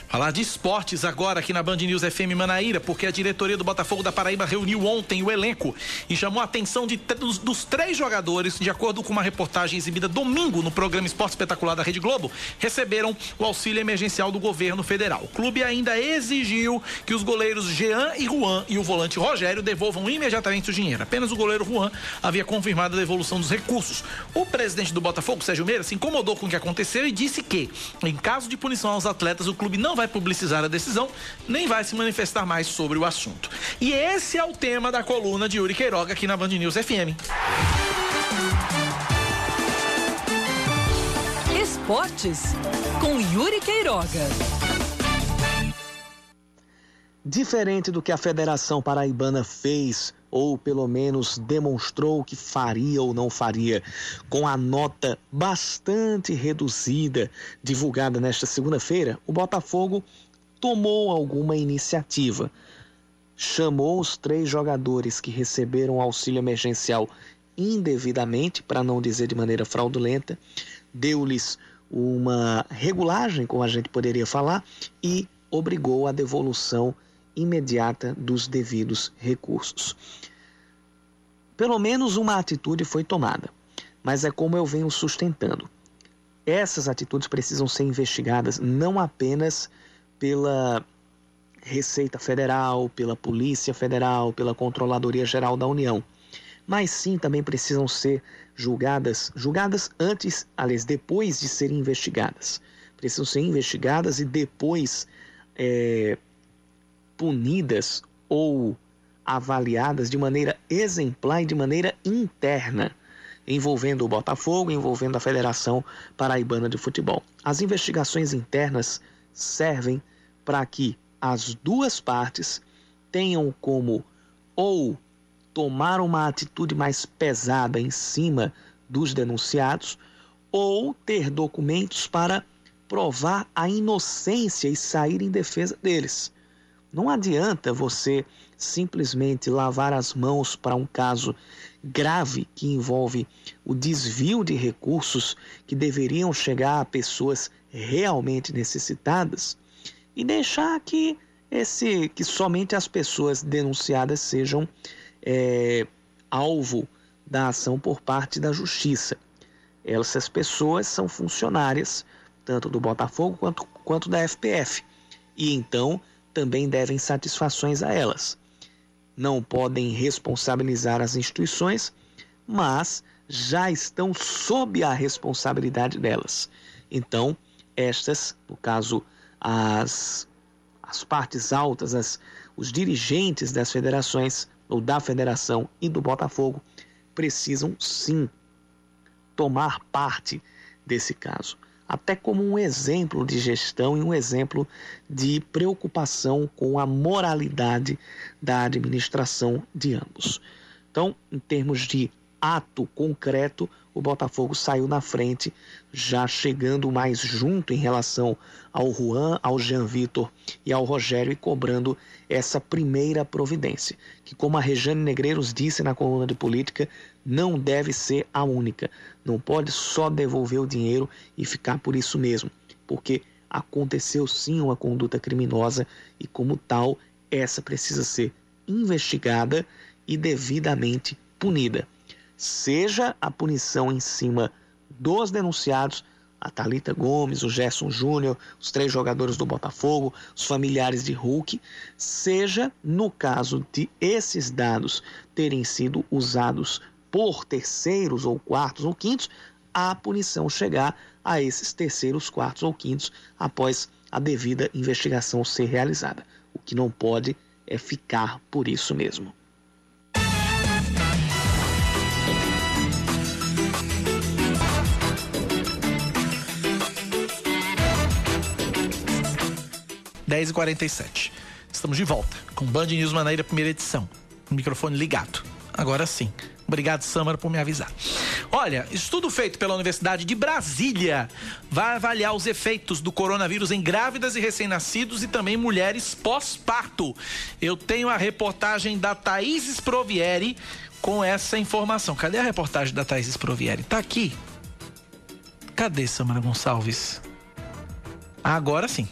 Falar de esportes agora aqui na Band News FM Manaíra, porque a diretoria do Botafogo da Paraíba reuniu ontem o elenco e chamou a atenção de, dos, dos, três jogadores, de acordo com uma reportagem exibida domingo no programa Esporte Espetacular da Rede Globo, receberam o auxílio emergencial do governo federal. O clube ainda exigiu que os goleiros Jean e Juan e o volante Rogério devolvam imediatamente o dinheiro. Apenas o goleiro Juan havia confirmado a devolução dos recursos. O presidente do Botafogo, Sérgio Meira, se incomodou com o que aconteceu e disse que, em caso de punição aos atletas, o clube não vai publicizar a decisão, nem vai se manifestar mais sobre o assunto. E esse é o tema da coluna de Yuri Queiroga aqui na Band News FM.
Esportes com Yuri Queiroga.
Diferente do que a Federação Paraibana fez ou pelo menos demonstrou que faria ou não faria, com a nota bastante reduzida divulgada nesta segunda-feira, o Botafogo tomou alguma iniciativa. Chamou os três jogadores que receberam auxílio emergencial indevidamente, para não dizer de maneira fraudulenta, deu-lhes uma regulagem, como a gente poderia falar, e obrigou a devolução imediata dos devidos recursos. Pelo menos uma atitude foi tomada, mas é como eu venho sustentando. Essas atitudes precisam ser investigadas não apenas pela Receita Federal, pela Polícia Federal, pela Controladoria Geral da União, mas sim também precisam ser julgadas, julgadas antes, aliás, depois de serem investigadas. Precisam ser investigadas e depois é, punidas ou avaliadas de maneira exemplar e de maneira interna, envolvendo o Botafogo, envolvendo a Federação Paraibana de Futebol. As investigações internas servem para que as duas partes tenham como ou tomar uma atitude mais pesada em cima dos denunciados ou ter documentos para provar a inocência e sair em defesa deles. Não adianta você simplesmente lavar as mãos para um caso grave que envolve o desvio de recursos que deveriam chegar a pessoas realmente necessitadas e deixar que esse que somente as pessoas denunciadas sejam é, alvo da ação por parte da justiça. Essas pessoas são funcionárias tanto do Botafogo quanto, quanto da FPF e então também devem satisfações a elas. Não podem responsabilizar as instituições, mas já estão sob a responsabilidade delas. Então, estas, no caso, as, as partes altas, as, os dirigentes das federações, ou da federação e do Botafogo, precisam sim tomar parte desse caso até como um exemplo de gestão e um exemplo de preocupação com a moralidade da administração de ambos. Então, em termos de ato concreto, o Botafogo saiu na frente, já chegando mais junto em relação ao Juan, ao Jean Vitor e ao Rogério e cobrando essa primeira providência, que como a Rejane Negreiros disse na coluna de política, não deve ser a única. Não pode só devolver o dinheiro e ficar por isso mesmo, porque aconteceu sim uma conduta criminosa e como tal, essa precisa ser investigada e devidamente punida seja a punição em cima dos denunciados, a Talita Gomes, o Gerson Júnior, os três jogadores do Botafogo, os familiares de Hulk, seja no caso de esses dados terem sido usados por terceiros ou quartos ou quintos, a punição chegar a esses terceiros, quartos ou quintos após a devida investigação ser realizada. O que não pode é ficar por isso mesmo.
10h47. Estamos de volta com Band News Manaíra, primeira edição. Microfone ligado. Agora sim. Obrigado, Samara, por me avisar. Olha, estudo feito pela Universidade de Brasília vai avaliar os efeitos do coronavírus em grávidas e recém-nascidos e também mulheres pós-parto. Eu tenho a reportagem da Thaís Provieri com essa informação. Cadê a reportagem da Thaís Provieri? Tá aqui. Cadê Samara Gonçalves? Agora sim.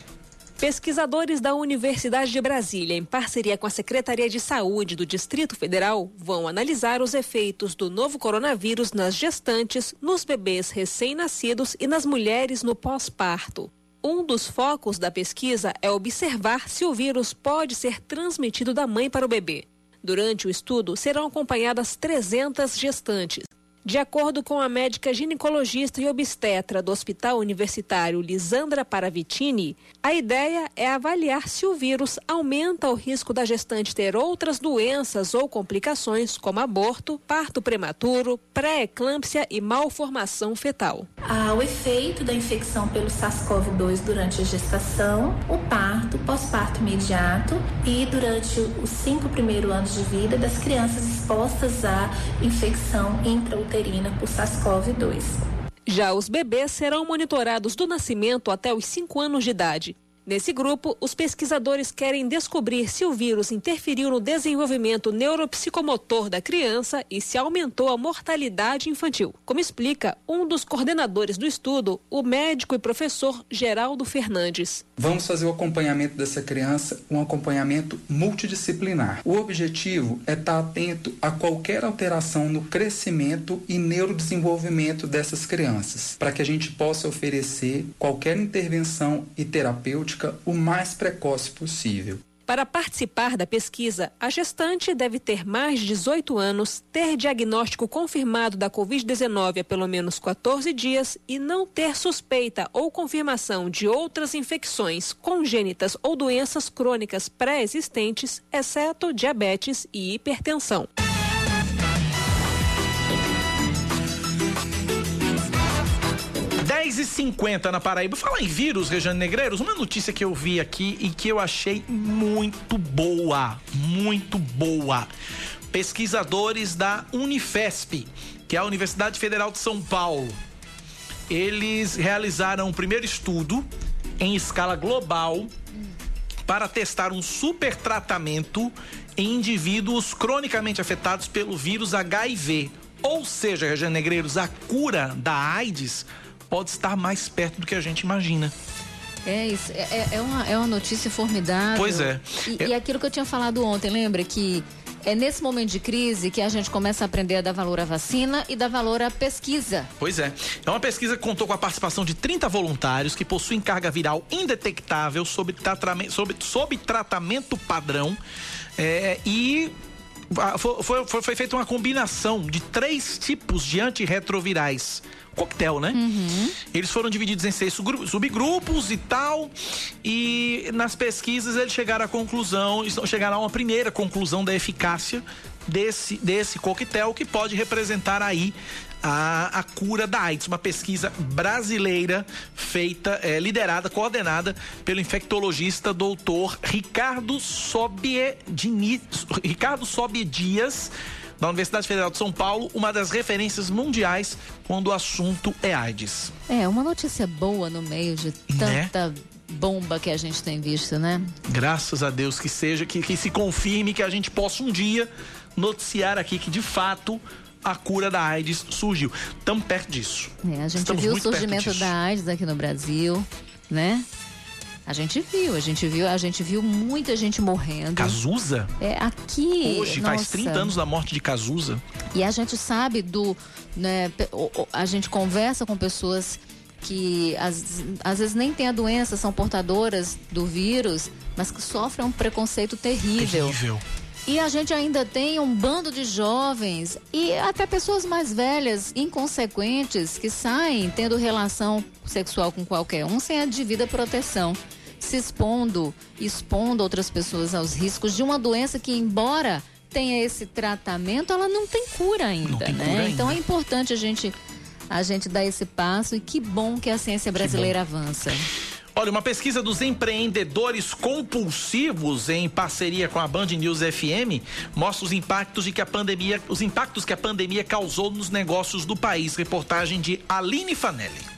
Pesquisadores da Universidade de Brasília, em parceria com a Secretaria de Saúde do Distrito Federal, vão analisar os efeitos do novo coronavírus nas gestantes, nos bebês recém-nascidos e nas mulheres no pós-parto. Um dos focos da pesquisa é observar se o vírus pode ser transmitido da mãe para o bebê. Durante o estudo, serão acompanhadas 300 gestantes. De acordo com a médica ginecologista e obstetra do Hospital Universitário Lisandra Paravitini, a ideia é avaliar se o vírus aumenta o risco da gestante ter outras doenças ou complicações, como aborto, parto prematuro, pré-eclâmpsia e malformação fetal.
Ah, o efeito da infecção pelo SARS-CoV-2 durante a gestação, o parto, pós-parto imediato e durante os cinco primeiros anos de vida das crianças expostas à infecção intrauterina uterina por SARS-CoV-2.
Já os bebês serão monitorados do nascimento até os 5 anos de idade. Nesse grupo, os pesquisadores querem descobrir se o vírus interferiu no desenvolvimento neuropsicomotor da criança e se aumentou a mortalidade infantil, como explica um dos coordenadores do estudo, o médico e professor Geraldo Fernandes.
Vamos fazer o acompanhamento dessa criança, um acompanhamento multidisciplinar. O objetivo é estar atento a qualquer alteração no crescimento e neurodesenvolvimento dessas crianças, para que a gente possa oferecer qualquer intervenção e terapêutica o mais precoce possível.
Para participar da pesquisa, a gestante deve ter mais de 18 anos, ter diagnóstico confirmado da Covid-19 há pelo menos 14 dias e não ter suspeita ou confirmação de outras infecções congênitas ou doenças crônicas pré-existentes, exceto diabetes e hipertensão.
10 e 50 na Paraíba. Falar em vírus, Rejane Negreiros, uma notícia que eu vi aqui e que eu achei muito boa, muito boa. Pesquisadores da Unifesp, que é a Universidade Federal de São Paulo, eles realizaram o primeiro estudo em escala global para testar um super tratamento em indivíduos cronicamente afetados pelo vírus HIV. Ou seja, Rejane Negreiros, a cura da AIDS pode estar mais perto do que a gente imagina.
É isso, é, é, uma, é uma notícia formidável.
Pois é.
E,
é.
e aquilo que eu tinha falado ontem, lembra que é nesse momento de crise que a gente começa a aprender a dar valor à vacina e dar valor à pesquisa.
Pois é. É uma pesquisa que contou com a participação de 30 voluntários que possuem carga viral indetectável sob tratamento, sob, sob tratamento padrão. É, e foi, foi, foi feita uma combinação de três tipos de antirretrovirais coquetel, né?
Uhum.
Eles foram divididos em seis subgrupos e tal. E nas pesquisas eles chegaram à conclusão, chegaram a uma primeira conclusão da eficácia desse, desse coquetel que pode representar aí a, a cura da AIDS, uma pesquisa brasileira feita, é, liderada, coordenada pelo infectologista doutor Ricardo Sobie, Diniz, Ricardo Sobie Dias da Universidade Federal de São Paulo, uma das referências mundiais quando o assunto é AIDS.
É, uma notícia boa no meio de né? tanta né? bomba que a gente tem visto, né?
Graças a Deus que seja, que, que se confirme que a gente possa um dia noticiar aqui que de fato a cura da AIDS surgiu. Estamos perto disso.
É, a gente Estamos viu o surgimento da AIDS aqui no Brasil, né? A gente viu, a gente viu, a gente viu muita gente morrendo.
Cazuza?
É, aqui.
Hoje, nossa. faz 30 anos da morte de Cazuza.
E a gente sabe do. Né, a gente conversa com pessoas que às, às vezes nem têm a doença, são portadoras do vírus, mas que sofrem um preconceito terrível.
Terrível.
E a gente ainda tem um bando de jovens e até pessoas mais velhas, inconsequentes, que saem tendo relação sexual com qualquer um sem a devida proteção, se expondo, expondo outras pessoas aos riscos de uma doença que, embora tenha esse tratamento, ela não tem cura ainda,
tem
né?
Cura ainda.
Então é importante a gente a gente dar esse passo e que bom que a ciência brasileira avança.
Olha, uma pesquisa dos empreendedores compulsivos em parceria com a Band News FM mostra os impactos de que a pandemia, os impactos que a pandemia causou nos negócios do país. Reportagem de Aline Fanelli.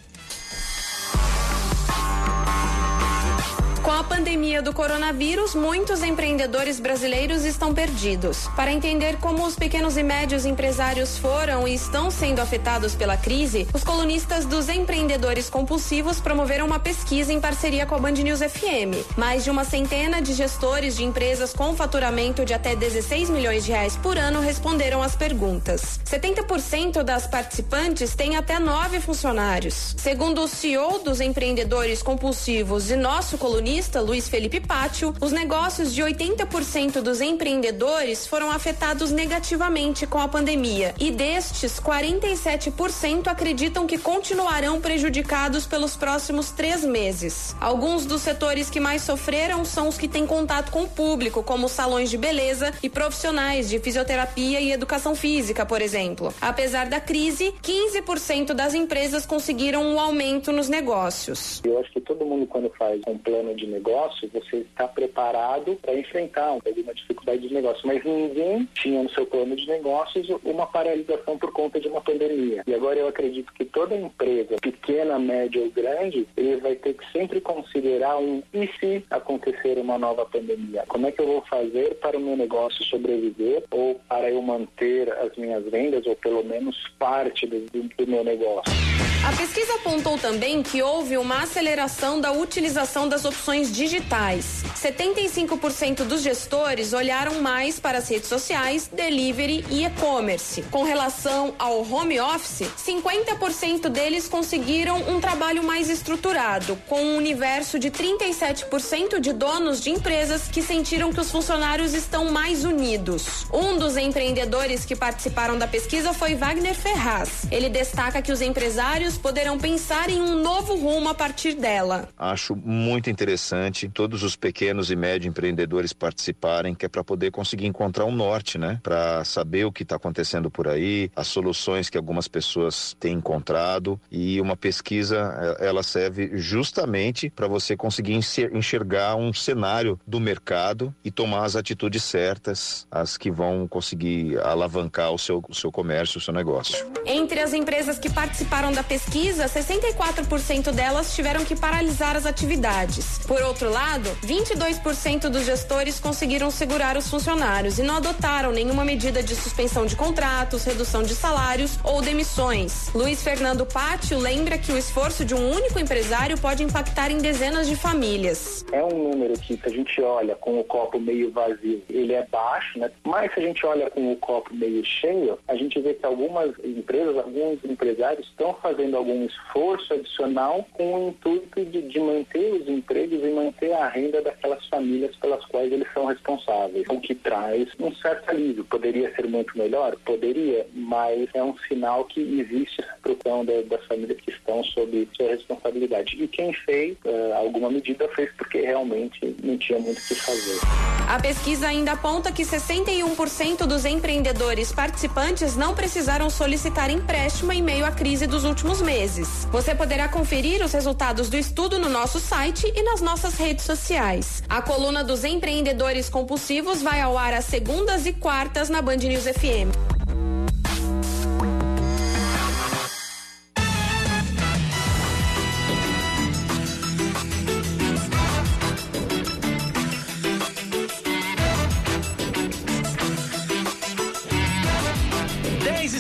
Com a pandemia do coronavírus, muitos empreendedores brasileiros estão perdidos. Para entender como os pequenos e médios empresários foram e estão sendo afetados pela crise, os colunistas dos empreendedores compulsivos promoveram uma pesquisa em parceria com a Band News FM. Mais de uma centena de gestores de empresas com faturamento de até 16 milhões de reais por ano responderam às perguntas. 70% das participantes têm até nove funcionários. Segundo o CEO dos empreendedores compulsivos e nosso colunista, economista Luiz Felipe Pátio, os negócios de 80% dos empreendedores foram afetados negativamente com a pandemia e destes, 47% acreditam que continuarão prejudicados pelos próximos três meses. Alguns dos setores que mais sofreram são os que têm contato com o público, como salões de beleza e profissionais de fisioterapia e educação física, por exemplo. Apesar da crise, 15% das empresas conseguiram um aumento nos negócios.
Eu acho que todo mundo, quando faz um plano de negócio, você está preparado para enfrentar alguma dificuldade de negócio, mas ninguém tinha no seu plano de negócios uma paralisação por conta de uma pandemia. E agora eu acredito que toda empresa, pequena, média ou grande, ele vai ter que sempre considerar um e se acontecer uma nova pandemia? Como é que eu vou fazer para o meu negócio sobreviver ou para eu manter as minhas vendas ou pelo menos parte do, do meu negócio?
A pesquisa apontou também que houve uma aceleração da utilização das opções digitais. 75% dos gestores olharam mais para as redes sociais, delivery e e-commerce. Com relação ao home office, 50% deles conseguiram um trabalho mais estruturado, com um universo de 37% de donos de empresas que sentiram que os funcionários estão mais unidos. Um dos empreendedores que participaram da pesquisa foi Wagner Ferraz. Ele destaca que os empresários poderão pensar em um novo rumo a partir dela.
Acho muito interessante todos os pequenos e médios empreendedores participarem, que é para poder conseguir encontrar um norte, né? Para saber o que está acontecendo por aí, as soluções que algumas pessoas têm encontrado e uma pesquisa ela serve justamente para você conseguir enxergar um cenário do mercado e tomar as atitudes certas, as que vão conseguir alavancar o seu, o seu comércio, o seu negócio.
Entre as empresas que participaram da pesquisa, 64% delas tiveram que paralisar as atividades. Por outro lado, 22% dos gestores conseguiram segurar os funcionários e não adotaram nenhuma medida de suspensão de contratos, redução de salários ou demissões. Luiz Fernando Pátio lembra que o esforço de um único empresário pode impactar em dezenas de famílias.
É um número que, se a gente olha com o copo meio vazio, ele é baixo, né? Mas se a gente olha com o copo meio cheio, a gente vê que algumas empresas, alguns empresários estão fazendo algum esforço adicional com o intuito de, de manter os empregos e manter a renda daquelas famílias pelas quais eles são responsáveis, o que traz um certo alívio. Poderia ser muito melhor? Poderia, mas é um sinal que existe essa preocupação das famílias que estão sob sua responsabilidade. E quem fez uh, alguma medida fez porque realmente não tinha muito o que fazer.
A pesquisa ainda aponta que 61% dos empreendedores participantes não precisaram solicitar empréstimo em meio à crise dos últimos meses. Você poderá conferir os resultados do estudo no nosso site e nas nossas redes sociais. A coluna dos empreendedores compulsivos vai ao ar às segundas e quartas na Band News FM.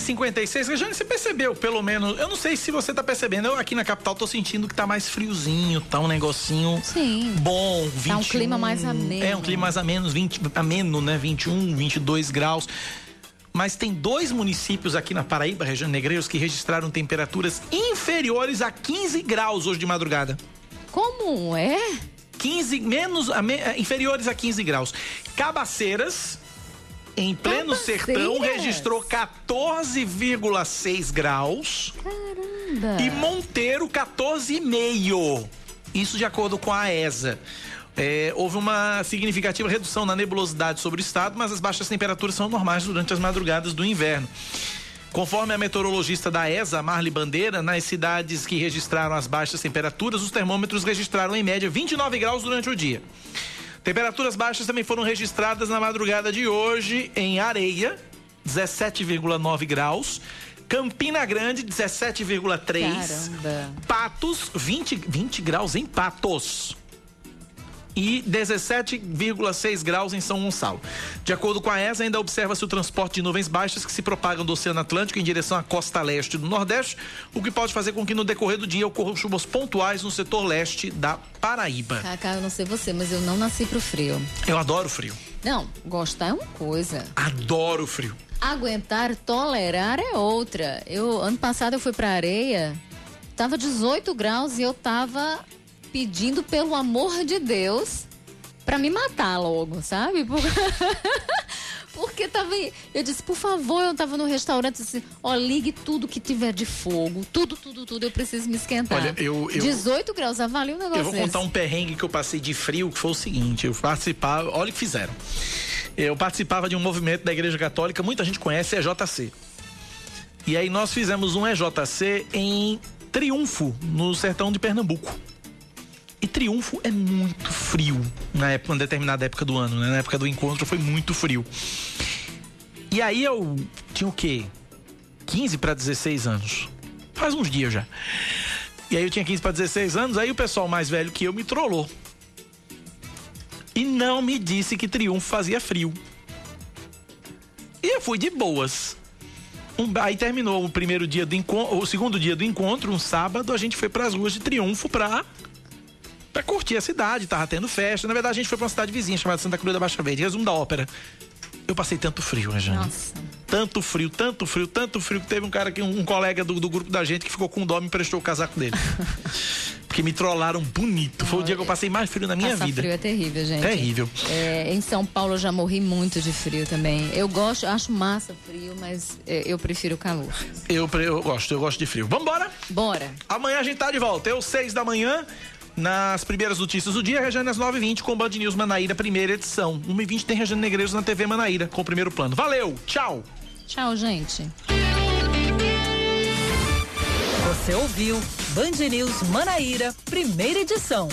56. Rejane, você percebeu, pelo menos. Eu não sei se você tá percebendo. Eu aqui na capital tô sentindo que tá mais friozinho, tá um negocinho
Sim.
bom. 21,
tá um clima mais ameno.
É, um clima mais ameno, 20, ameno, né? 21, 22 graus. Mas tem dois municípios aqui na Paraíba, região Negreiros, que registraram temperaturas inferiores a 15 graus hoje de madrugada.
Como é?
15, menos, inferiores a 15 graus. Cabaceiras, em pleno sertão, registrou 14,6 graus.
Caramba!
E Monteiro, 14,5. Isso de acordo com a ESA. É, houve uma significativa redução na nebulosidade sobre o estado, mas as baixas temperaturas são normais durante as madrugadas do inverno. Conforme a meteorologista da ESA, Marli Bandeira, nas cidades que registraram as baixas temperaturas, os termômetros registraram em média 29 graus durante o dia. Temperaturas baixas também foram registradas na madrugada de hoje em Areia, 17,9 graus. Campina Grande, 17,3. Patos, 20, 20 graus em Patos e 17,6 graus em São Gonçalo. De acordo com a ESA, ainda observa-se o transporte de nuvens baixas que se propagam do Oceano Atlântico em direção à costa leste do Nordeste, o que pode fazer com que no decorrer do dia ocorram chuvas pontuais no setor leste da Paraíba.
Cacá, eu não sei você, mas eu não nasci pro frio.
Eu adoro frio.
Não, gostar é uma coisa.
Adoro frio.
Aguentar, tolerar é outra. Eu ano passado eu fui pra areia, tava 18 graus e eu tava pedindo, pelo amor de Deus, pra me matar logo, sabe? Por- Porque tava. Eu disse, por favor, eu tava no restaurante assim, ó, ligue tudo que tiver de fogo. Tudo, tudo, tudo, eu preciso me esquentar.
Olha, eu- eu-
18 graus, avalia um negócio
Eu vou contar
desse.
um perrengue que eu passei de frio, que foi o seguinte: eu participava, olha o que fizeram. Eu participava de um movimento da Igreja Católica, muita gente conhece, é JC. E aí nós fizemos um EJC em Triunfo, no sertão de Pernambuco. E Triunfo é muito frio na época, uma determinada época do ano, né? Na época do encontro foi muito frio. E aí eu tinha o quê? 15 para 16 anos. Faz uns dias já. E aí eu tinha 15 para 16 anos, aí o pessoal mais velho que eu me trollou. E não me disse que Triunfo fazia frio. E eu fui de boas. Um- aí terminou o primeiro dia do encontro, o segundo dia do encontro, um sábado, a gente foi para as ruas de Triunfo pra pra curtir a cidade, tava tendo festa. Na verdade, a gente foi pra uma cidade vizinha chamada Santa Cruz da Baixa Verde, resumo da ópera. Eu passei tanto frio, Rejane.
Nossa.
Tanto frio, tanto frio, tanto frio que teve um cara aqui, um, um colega do, do grupo da gente que ficou com dó e me emprestou o casaco dele. Porque me trollaram bonito. Foi o dia que eu passei mais frio na minha
Passar
vida.
frio é terrível, gente.
Terrível.
É, em São Paulo eu já morri muito de frio também. Eu gosto, acho massa frio, mas é, eu prefiro calor.
Eu, eu gosto, eu gosto de frio. Vambora?
Bora.
Amanhã a gente tá de volta. Eu, seis da manhã, nas primeiras notícias do dia, Rejane às 9h20 com Band News Manaíra, primeira edição. 1h20 tem Rejane Negreiros na TV Manaíra, com o primeiro plano. Valeu, tchau!
Tchau, gente.
Você ouviu Band News Manaíra, primeira edição.